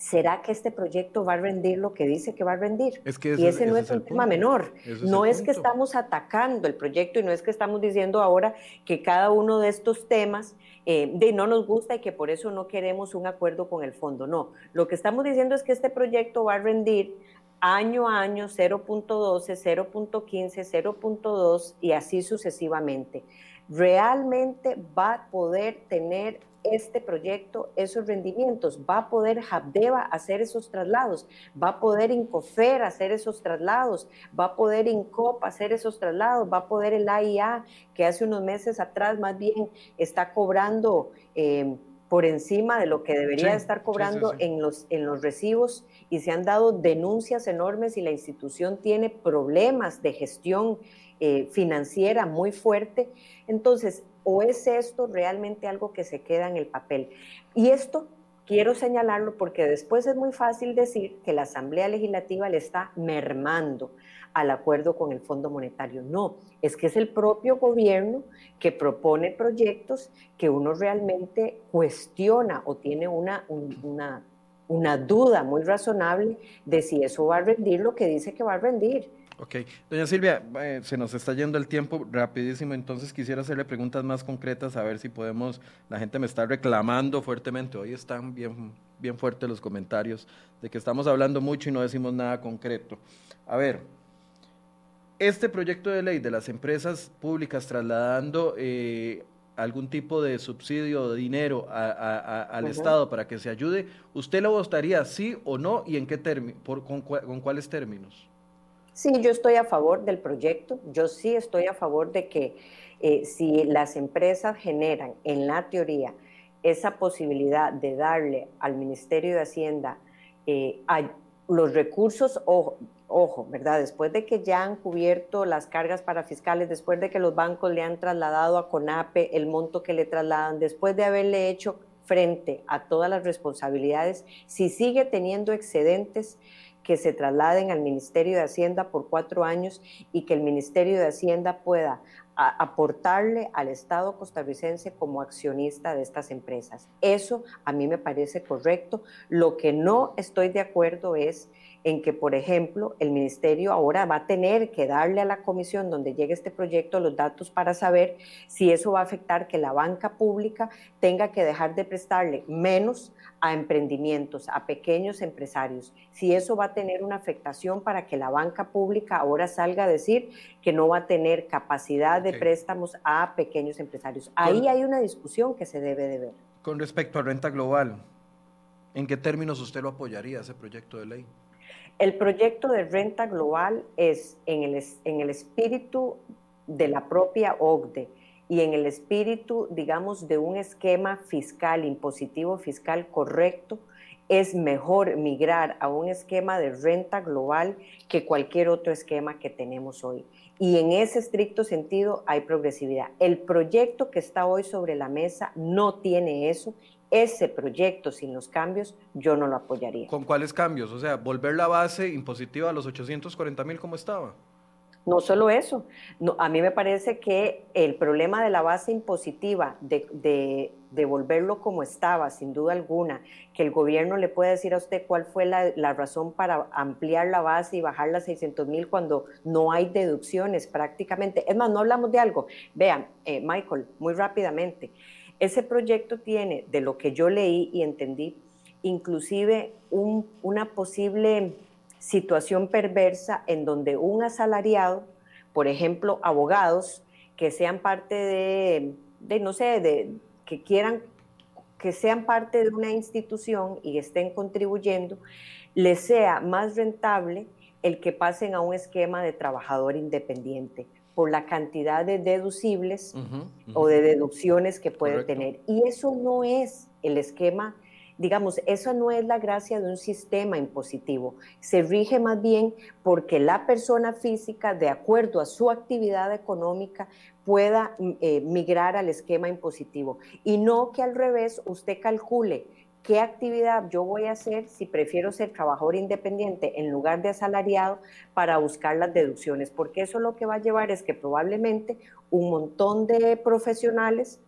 ¿será que este proyecto va a rendir lo que dice que va a rendir? y ese, no es, un tema menor. no es, que estamos atacando el proyecto y no es que estamos diciendo ahora que cada uno de estos temas eh, de no nos gusta y que por eso no queremos un acuerdo con el fondo. No, lo que estamos diciendo es que este proyecto va a rendir año a año 0.12, 0.15, 0.2 y así sucesivamente. Realmente va a poder tener este proyecto esos rendimientos, va a poder Habdeba hacer esos traslados, va a poder Incofer hacer esos traslados, va a poder Incop hacer esos traslados, va a poder el AIA, que hace unos meses atrás más bien está cobrando eh, por encima de lo que debería estar cobrando En, los, en los recibos y se han dado denuncias enormes y la institución tiene problemas de gestión eh, financiera muy fuerte. Entonces, o es esto realmente algo que se queda en el papel. Y esto quiero señalarlo porque después es muy fácil decir que la Asamblea Legislativa le está mermando al acuerdo con el Fondo Monetario. No, es que es el propio gobierno que propone proyectos que uno realmente cuestiona o tiene una, una una duda muy razonable de si eso va a rendir lo que dice que va a rendir. Ok, doña Silvia, eh, se nos está yendo el tiempo rapidísimo, entonces quisiera hacerle preguntas más concretas a ver si podemos, la gente me está reclamando fuertemente, hoy están bien, bien fuertes los comentarios de que estamos hablando mucho y no decimos nada concreto. A ver, este proyecto de ley de las empresas públicas trasladando eh, algún tipo de subsidio de dinero al Estado para que se ayude, ¿usted lo votaría sí o no y en qué término, con, con cuáles términos? Sí, yo estoy a favor del proyecto, yo sí estoy a favor de que eh, si las empresas generan en la teoría esa posibilidad de darle al Ministerio de Hacienda eh, los recursos, ojo, ¿verdad? Después de que ya han cubierto las cargas para fiscales, después de que los bancos le han trasladado a CONAPE el monto que le trasladan, después de haberle hecho frente a todas las responsabilidades, si sigue teniendo excedentes, que se trasladen al Ministerio de Hacienda por cuatro años y que el Ministerio de Hacienda pueda aportarle al Estado costarricense como accionista de estas empresas. Eso a mí me parece correcto. Lo que no estoy de acuerdo es en que, por ejemplo, el ministerio ahora va a tener que darle a la comisión donde llegue este proyecto los datos para saber si eso va a afectar que la banca pública tenga que dejar de prestarle menos a emprendimientos, a pequeños empresarios, si eso va a tener una afectación para que la banca pública ahora salga a decir que no va a tener capacidad de préstamos a pequeños empresarios. Ahí hay una discusión que se debe de ver. Con respecto a renta global, ¿en qué términos usted lo apoyaría ese proyecto de ley? El proyecto de renta global es en el, en el espíritu de la propia OCDE y en el espíritu, digamos, de un esquema fiscal, impositivo fiscal correcto, es mejor migrar a un esquema de renta global que cualquier otro esquema que tenemos hoy. Y en ese estricto sentido hay progresividad. El proyecto que está hoy sobre la mesa no tiene eso. Ese proyecto sin los cambios yo no lo apoyaría. ¿Con cuáles cambios? O sea, volver la base impositiva a los 840 mil como estaba. No solo eso, a mí me parece que el problema de la base impositiva, de, de, volverlo como estaba, sin duda alguna, que el gobierno le puede decir a usted cuál fue la, la razón para ampliar la base y bajar las 600 mil cuando no hay deducciones prácticamente. Es más, no hablamos de algo. Vean, eh, Michael, muy rápidamente, ese proyecto tiene, de lo que yo leí y entendí, inclusive un, una posible situación perversa en donde un asalariado, por ejemplo, abogados que sean parte de, no sé, de, que quieran que sean parte de una institución y estén contribuyendo, les sea más rentable el que pasen a un esquema de trabajador independiente por la cantidad de deducibles o de deducciones que puede tener. Y eso no es el esquema digamos, eso no es la gracia de un sistema impositivo. Se rige más bien porque la persona física, de acuerdo a su actividad económica, pueda mm, eh, migrar al esquema impositivo. Y no que al revés usted calcule qué actividad yo voy a hacer si prefiero ser trabajador independiente en lugar de asalariado para buscar las deducciones, porque eso lo que va a llevar es que probablemente un montón de profesionales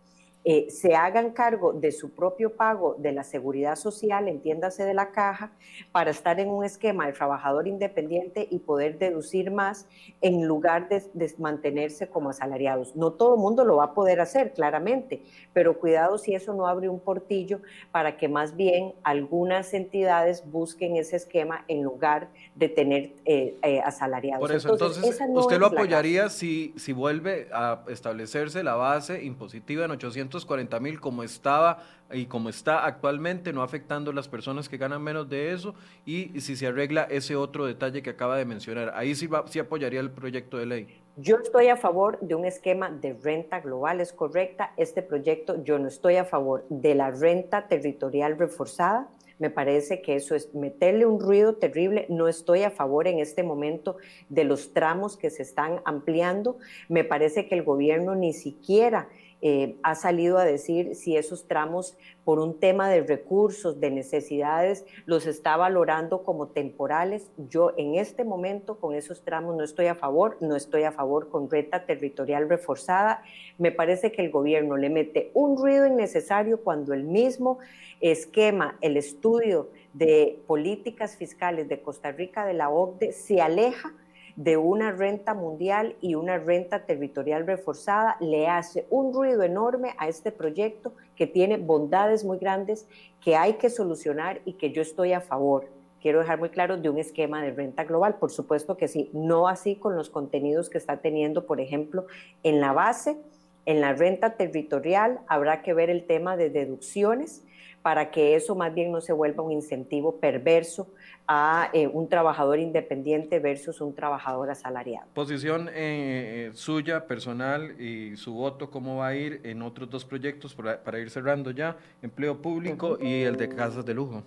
eh, se hagan cargo de su propio pago de la seguridad social, entiéndase de la caja, para estar en un esquema de trabajador independiente y poder deducir más en lugar de, mantenerse como asalariados. No todo el mundo lo va a poder hacer, claramente, pero cuidado si eso no abre un portillo para que más bien algunas entidades busquen ese esquema en lugar de tener eh, eh, asalariados. Por eso, entonces, ¿usted lo apoyaría si, si vuelve a establecerse la base impositiva en 800 240 mil como estaba y como está actualmente, no afectando a las personas que ganan menos de eso, y si se arregla ese otro detalle que acaba de mencionar. Ahí sí, sí apoyaría el proyecto de ley. Yo estoy a favor de un esquema de renta global, es correcta. Este proyecto, yo no estoy a favor de la renta territorial reforzada. Me parece que eso es meterle un ruido terrible. No estoy a favor en este momento de los tramos que se están ampliando. Me parece que el gobierno ni siquiera eh, ha salido a decir si esos tramos, por un tema de recursos, de necesidades, los está valorando como temporales. Yo en este momento con esos tramos no estoy a favor, no estoy a favor con renta territorial reforzada. Me parece que el gobierno le mete un ruido innecesario cuando el mismo esquema, el estudio de políticas fiscales de Costa Rica de la OCDE se aleja de una renta mundial y una renta territorial reforzada le hace un ruido enorme a este proyecto que tiene bondades muy grandes que hay que solucionar y que yo estoy a favor. Quiero dejar muy claro de un esquema de renta global, por supuesto que sí, no así con los contenidos que está teniendo, por ejemplo, en la base, en la renta territorial, habrá que ver el tema de deducciones para que eso más bien no se vuelva un incentivo perverso a eh, un trabajador independiente versus un trabajador asalariado. Posición eh, suya, personal y su voto, ¿cómo va a ir en otros dos proyectos para, ir cerrando ya? Empleo público y el de casas de lujo.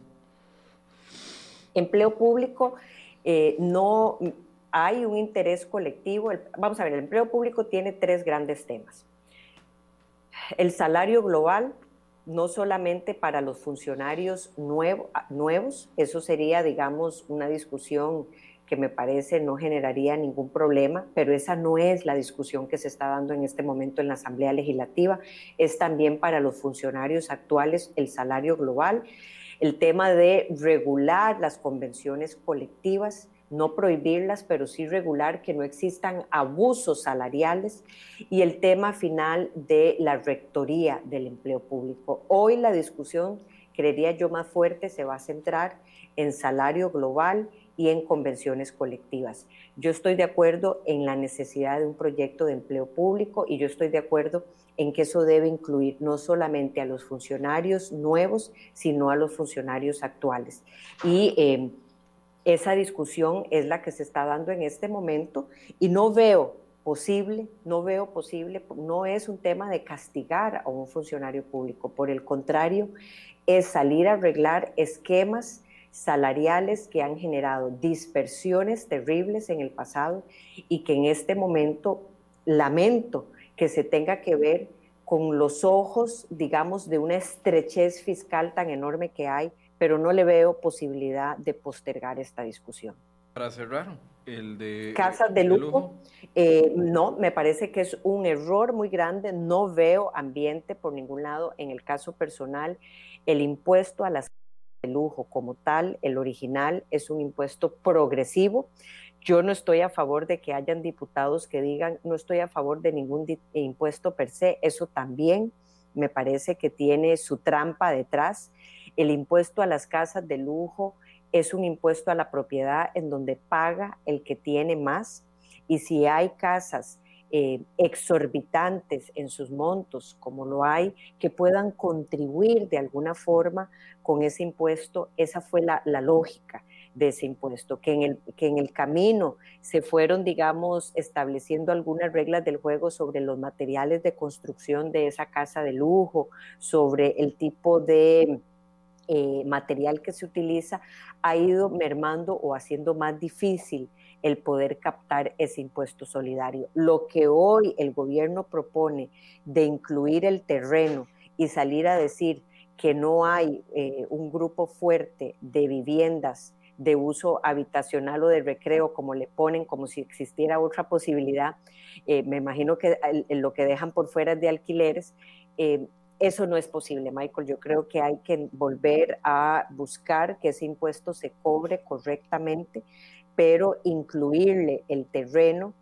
Empleo público, eh, no hay un interés colectivo. vamos a ver, el empleo público tiene tres grandes temas. El salario global, no solamente para los funcionarios nuevos, eso sería, digamos, una discusión que me parece no generaría ningún problema, pero esa no es la discusión que se está dando en este momento en la Asamblea Legislativa, es también para los funcionarios actuales el salario global. el tema de regular las convenciones colectivas, no prohibirlas, pero sí regular que no existan abusos salariales y el tema final de la rectoría del empleo público. Hoy la discusión, creería yo más fuerte, se va a centrar en salario global y en convenciones colectivas. Yo estoy de acuerdo en la necesidad de un proyecto de empleo público y yo estoy de acuerdo en que eso debe incluir no solamente a los funcionarios nuevos, sino a los funcionarios actuales. Y em, esa discusión es la que se está dando en este momento y no veo posible, no veo posible, no es un tema de castigar a un funcionario público, por el contrario, es salir a arreglar esquemas salariales que han generado dispersiones terribles en el pasado y que en este momento lamento que se tenga que ver con los ojos, digamos, de una estrechez fiscal tan enorme que hay, pero no le veo posibilidad de postergar esta discusión. Para cerrar, el de... Casas de lujo, eh, no, me parece que es un error muy grande, no veo ambiente por ningún lado. En el caso personal, el impuesto a las de lujo como tal, el original, es un impuesto progresivo. Yo no estoy a favor de que hayan diputados que digan, no estoy a favor de ningún impuesto per se, eso también me parece que tiene su trampa detrás. El impuesto a las casas de lujo es un impuesto a la propiedad en donde paga el que tiene más. Y si hay casas eh, exorbitantes en sus montos, como lo hay, que puedan contribuir de alguna forma con ese impuesto, esa fue la, lógica de ese impuesto, que en, el, que en el camino se fueron, digamos, estableciendo algunas reglas del juego sobre los materiales de construcción de esa casa de lujo, sobre el tipo de eh, material que se utiliza, ha ido mermando o haciendo más difícil el poder captar ese impuesto solidario. Lo que hoy el gobierno propone de incluir el terreno y salir a decir que no hay eh, un grupo fuerte de viviendas de uso habitacional o de recreo, como le ponen, como si existiera otra posibilidad, eh, me imagino que lo que dejan por fuera es de alquileres, eso no es posible, Michael. Yo creo que hay que volver a buscar que ese impuesto se cobre correctamente, pero incluirle el terreno,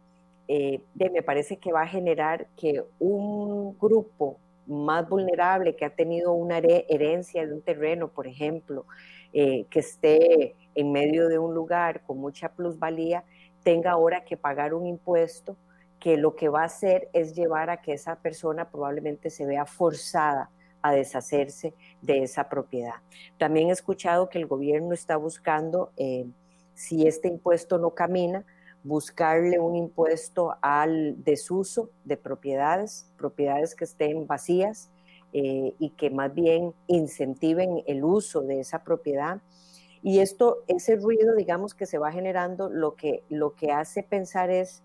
eh, me parece que va a generar que un grupo más vulnerable que ha tenido una herencia de un terreno, por ejemplo, eh, que esté en medio de un lugar con mucha plusvalía, tenga ahora que pagar un impuesto que lo que va a hacer es llevar a que esa persona probablemente se vea forzada a deshacerse de esa propiedad. También he escuchado que el gobierno está buscando eh, si este impuesto no camina, buscarle un impuesto al desuso de propiedades, propiedades que estén vacías eh, y que más bien incentiven el uso de esa propiedad. Y esto, ese ruido, digamos, que se va generando, lo que, lo que hace pensar es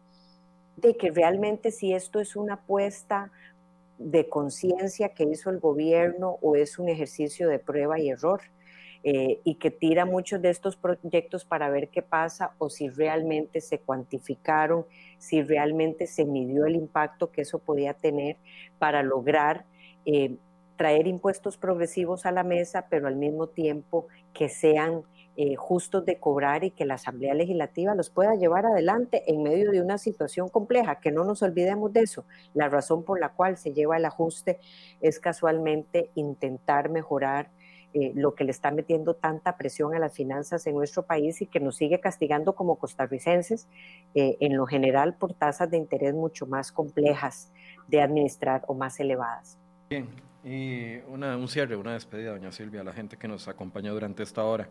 de que realmente si esto es una apuesta de conciencia que hizo el gobierno o es un ejercicio de prueba y error. Eh, y que tira muchos de estos proyectos para ver qué pasa o si realmente se cuantificaron, si realmente se midió el impacto que eso podía tener para lograr eh, traer impuestos progresivos a la mesa, pero al mismo tiempo que sean eh, justos de cobrar y que la Asamblea Legislativa los pueda llevar adelante en medio de una situación compleja, que no nos olvidemos de eso. La razón por la cual se lleva el ajuste es casualmente intentar mejorar eh, lo que le está metiendo tanta presión a las finanzas en nuestro país y que nos sigue castigando como costarricenses eh, en lo general por tasas de interés mucho más complejas de administrar o más elevadas. Bien, y un cierre, una despedida, doña Silvia, a la gente que nos acompaña durante esta hora.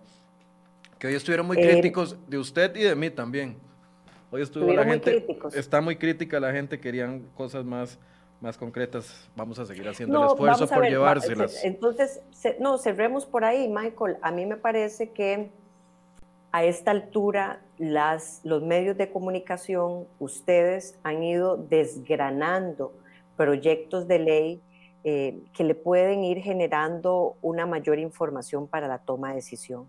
Que hoy estuvieron muy eh, críticos de usted y de mí también. Hoy estuvo la gente, está muy crítica la gente, querían cosas más más concretas, vamos a seguir haciendo el esfuerzo por llevárselas. Entonces, no, cerremos por ahí, Michael. A mí me parece que a esta altura las, los medios de comunicación, ustedes han ido desgranando proyectos de ley eh, que le pueden ir generando una mayor información para la toma de decisión.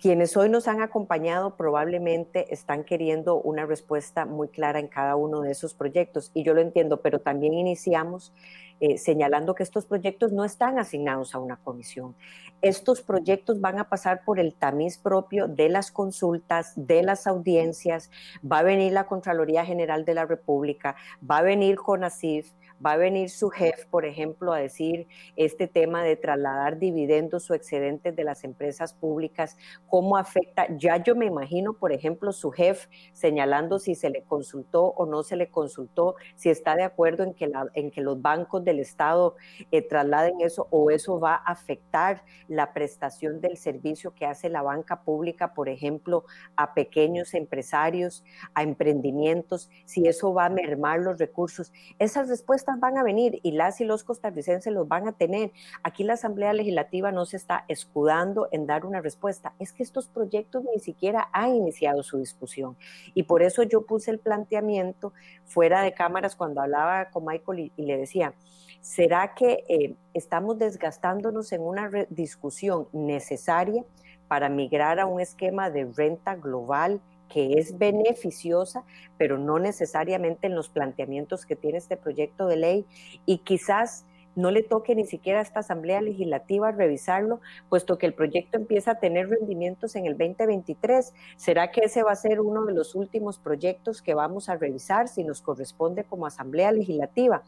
Quienes hoy nos han acompañado probablemente están queriendo una respuesta muy clara en cada uno de esos proyectos y yo lo entiendo, pero también iniciamos eh, señalando que estos proyectos no están asignados a una comisión. Estos proyectos van a pasar por el tamiz propio de las consultas, de las audiencias, va a venir la Contraloría General de la República, va a venir CONACIF, va a venir su jefe, por ejemplo, a decir este tema de trasladar dividendos o excedentes de las empresas públicas, cómo afecta, ya yo me imagino, por ejemplo, su jefe señalando si se le consultó o no se le consultó, si está de acuerdo en que, en que los bancos del Estado eh, trasladen eso o eso va a afectar la prestación del servicio que hace la banca pública, por ejemplo, a pequeños empresarios, a emprendimientos, si eso va a mermar los recursos. Esas respuestas van a venir y las y los costarricenses los van a tener. Aquí la Asamblea Legislativa no se está escudando en dar una respuesta. Es que estos proyectos ni siquiera han iniciado su discusión. Y por eso yo puse el planteamiento fuera de cámaras cuando hablaba con Michael y, le decía, ¿será que eh, estamos desgastándonos en una discusión necesaria para migrar a un esquema de renta global? Que es beneficiosa, pero no necesariamente en los planteamientos que tiene este proyecto de ley y quizás no le toque ni siquiera a esta Asamblea Legislativa revisarlo, puesto que el proyecto empieza a tener rendimientos en el 2023. ¿Será que ese va a ser uno de los últimos proyectos que vamos a revisar si nos corresponde como Asamblea Legislativa?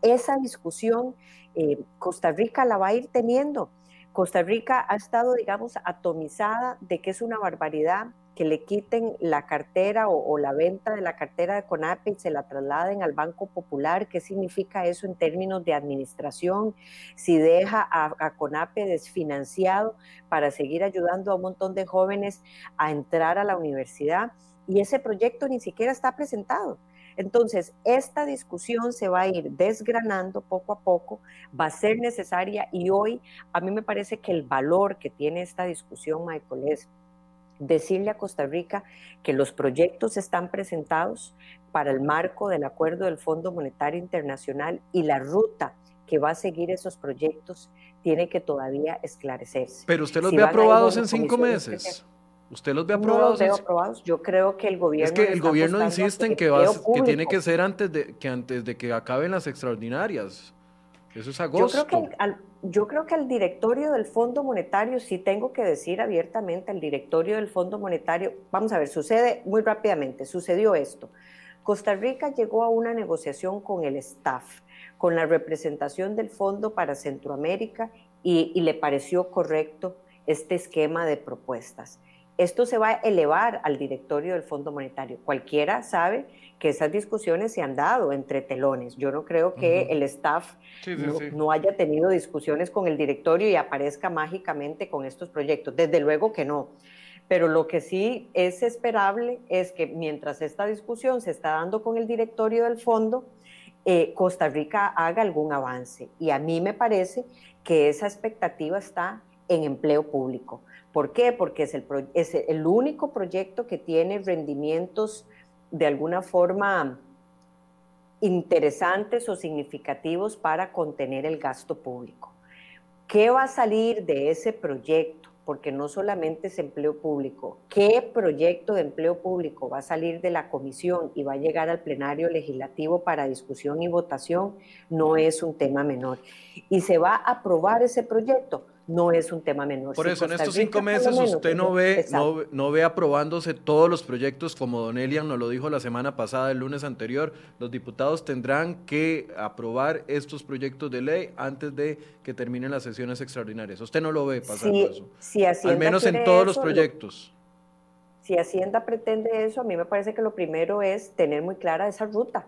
Esa discusión eh, Costa Rica la va a ir teniendo. Costa Rica ha estado, digamos, atomizada de que es una barbaridad que le quiten la cartera o, la venta de la cartera de CONAPE y se la trasladen al Banco Popular. ¿Qué significa eso en términos de administración? Si deja a, a, CONAPE desfinanciado para seguir ayudando a un montón de jóvenes a entrar a la universidad y ese proyecto ni siquiera está presentado. Entonces, esta discusión se va a ir desgranando poco a poco, va a ser necesaria y hoy a mí me parece que el valor que tiene esta discusión, Michael, es decirle a Costa Rica que los proyectos están presentados para el marco del acuerdo del Fondo Monetario Internacional y la ruta que va a seguir esos proyectos tiene que todavía esclarecerse. Pero usted los ve aprobados en cinco meses. ¿Usted los ve aprobados? No los veo aprobados. Yo creo que el gobierno. Es que el gobierno insiste en que, que tiene que ser antes de que antes de que acaben las extraordinarias. Eso es agosto. Yo creo que al, yo creo que el directorio del Fondo Monetario, sí tengo que decir abiertamente, el directorio del Fondo Monetario, vamos a ver, sucede muy rápidamente, sucedió esto. Costa Rica llegó a una negociación con el staff, con la representación del Fondo para Centroamérica y, y le pareció correcto este esquema de propuestas. Esto se va a elevar al directorio del Fondo Monetario. Cualquiera sabe que esas discusiones se han dado entre telones. Yo no creo que el staff no, haya tenido discusiones con el directorio y aparezca mágicamente con estos proyectos. Desde luego que no. Pero lo que sí es esperable es que mientras esta discusión se está dando con el directorio del fondo, eh, Costa Rica haga algún avance. Y a mí me parece que esa expectativa está en empleo público. ¿Por qué? Porque es el, único proyecto que tiene rendimientos de alguna forma interesantes o significativos para contener el gasto público. ¿Qué va a salir de ese proyecto? Porque no solamente es empleo público. ¿Qué proyecto de empleo público va a salir de la comisión y va a llegar al plenario legislativo para discusión y votación? No es un tema menor. Y se va a aprobar ese proyecto no es un tema menor. Por eso, en estos cinco meses usted no ve, no, ve aprobándose todos los proyectos, como Don Elian nos lo dijo la semana pasada, el lunes anterior, los diputados tendrán que aprobar estos proyectos de ley antes de que terminen las sesiones extraordinarias. Usted no lo ve pasando eso. Al menos en todos los proyectos. si Hacienda pretende eso, a mí me parece que lo primero es tener muy clara esa ruta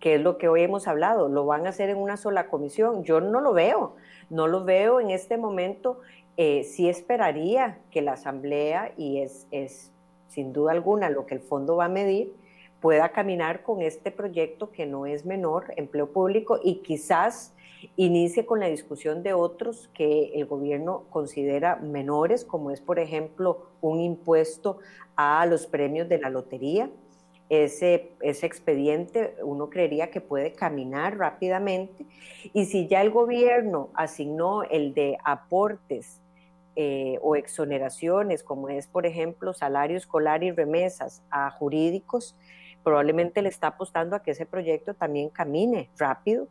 que es lo que hoy hemos hablado, lo van a hacer en una sola comisión. Yo no lo veo, no lo veo en este momento. Eh, sí esperaría que la Asamblea, y es, es sin duda alguna lo que el fondo va a medir, pueda caminar con este proyecto que no es menor, empleo público, y quizás inicie con la discusión de otros que el gobierno considera menores, como es, por ejemplo, un impuesto a los premios de la lotería, ese, ese expediente uno creería que puede caminar rápidamente. Y si ya el gobierno asignó el de aportes eh, o exoneraciones, como es, por ejemplo, salario escolar y remesas a jurídicos, probablemente le está apostando a que ese proyecto también camine rápido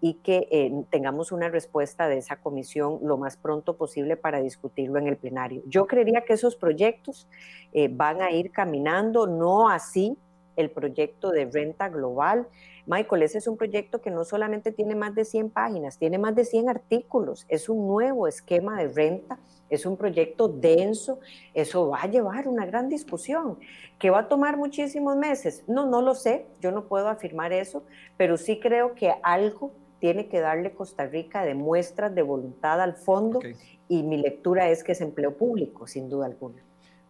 y que eh, tengamos una respuesta de esa comisión lo más pronto posible para discutirlo en el plenario. Yo creería que esos proyectos eh, van a ir caminando, no así el proyecto de renta global. Michael, ese es un proyecto que no solamente tiene más de 100 páginas, tiene más de 100 artículos, es un nuevo esquema de renta, es un proyecto denso, eso va a llevar una gran discusión, que va a tomar muchísimos meses. No, no lo sé, yo no puedo afirmar eso, pero sí creo que algo tiene que darle Costa Rica de muestras de voluntad al fondo y mi lectura es que es empleo público, sin duda alguna.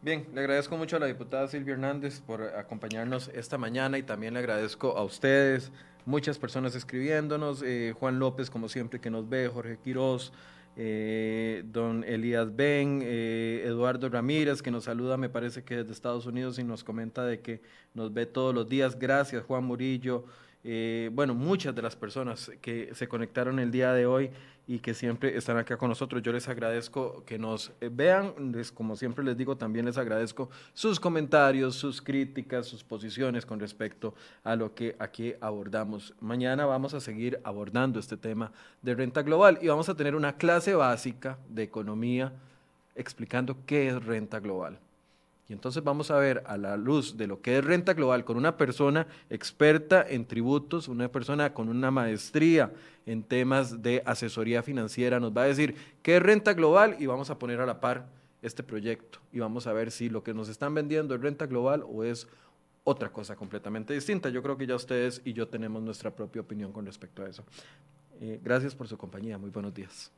Bien, le agradezco mucho a la diputada Silvia Hernández por acompañarnos esta mañana y también le agradezco a ustedes, muchas personas escribiéndonos, eh, Juan López como siempre que nos ve, Jorge Quiroz, eh, don Elías Ben, eh, Eduardo Ramírez que nos saluda, me parece que desde Estados Unidos y nos comenta de que nos ve todos los días, gracias Juan Murillo. Eh, bueno, muchas de las personas que se conectaron el día de hoy y que siempre están acá con nosotros. Yo les agradezco que nos eh, vean, les, como siempre les digo, también les agradezco sus comentarios, sus críticas, sus posiciones con respecto a lo que aquí abordamos. Mañana vamos a seguir abordando este tema de renta global y vamos a tener una clase básica de economía explicando qué es renta global. Y entonces vamos a ver a la luz de lo que es renta global con una persona experta en tributos, una persona con una maestría en temas de asesoría financiera, nos va a decir qué es renta global y vamos a poner a la par este proyecto y vamos a ver si lo que nos están vendiendo es renta global o es otra cosa completamente distinta. Yo creo que ya ustedes y yo tenemos nuestra propia opinión con respecto a eso. Eh, gracias por su compañía. Muy buenos días.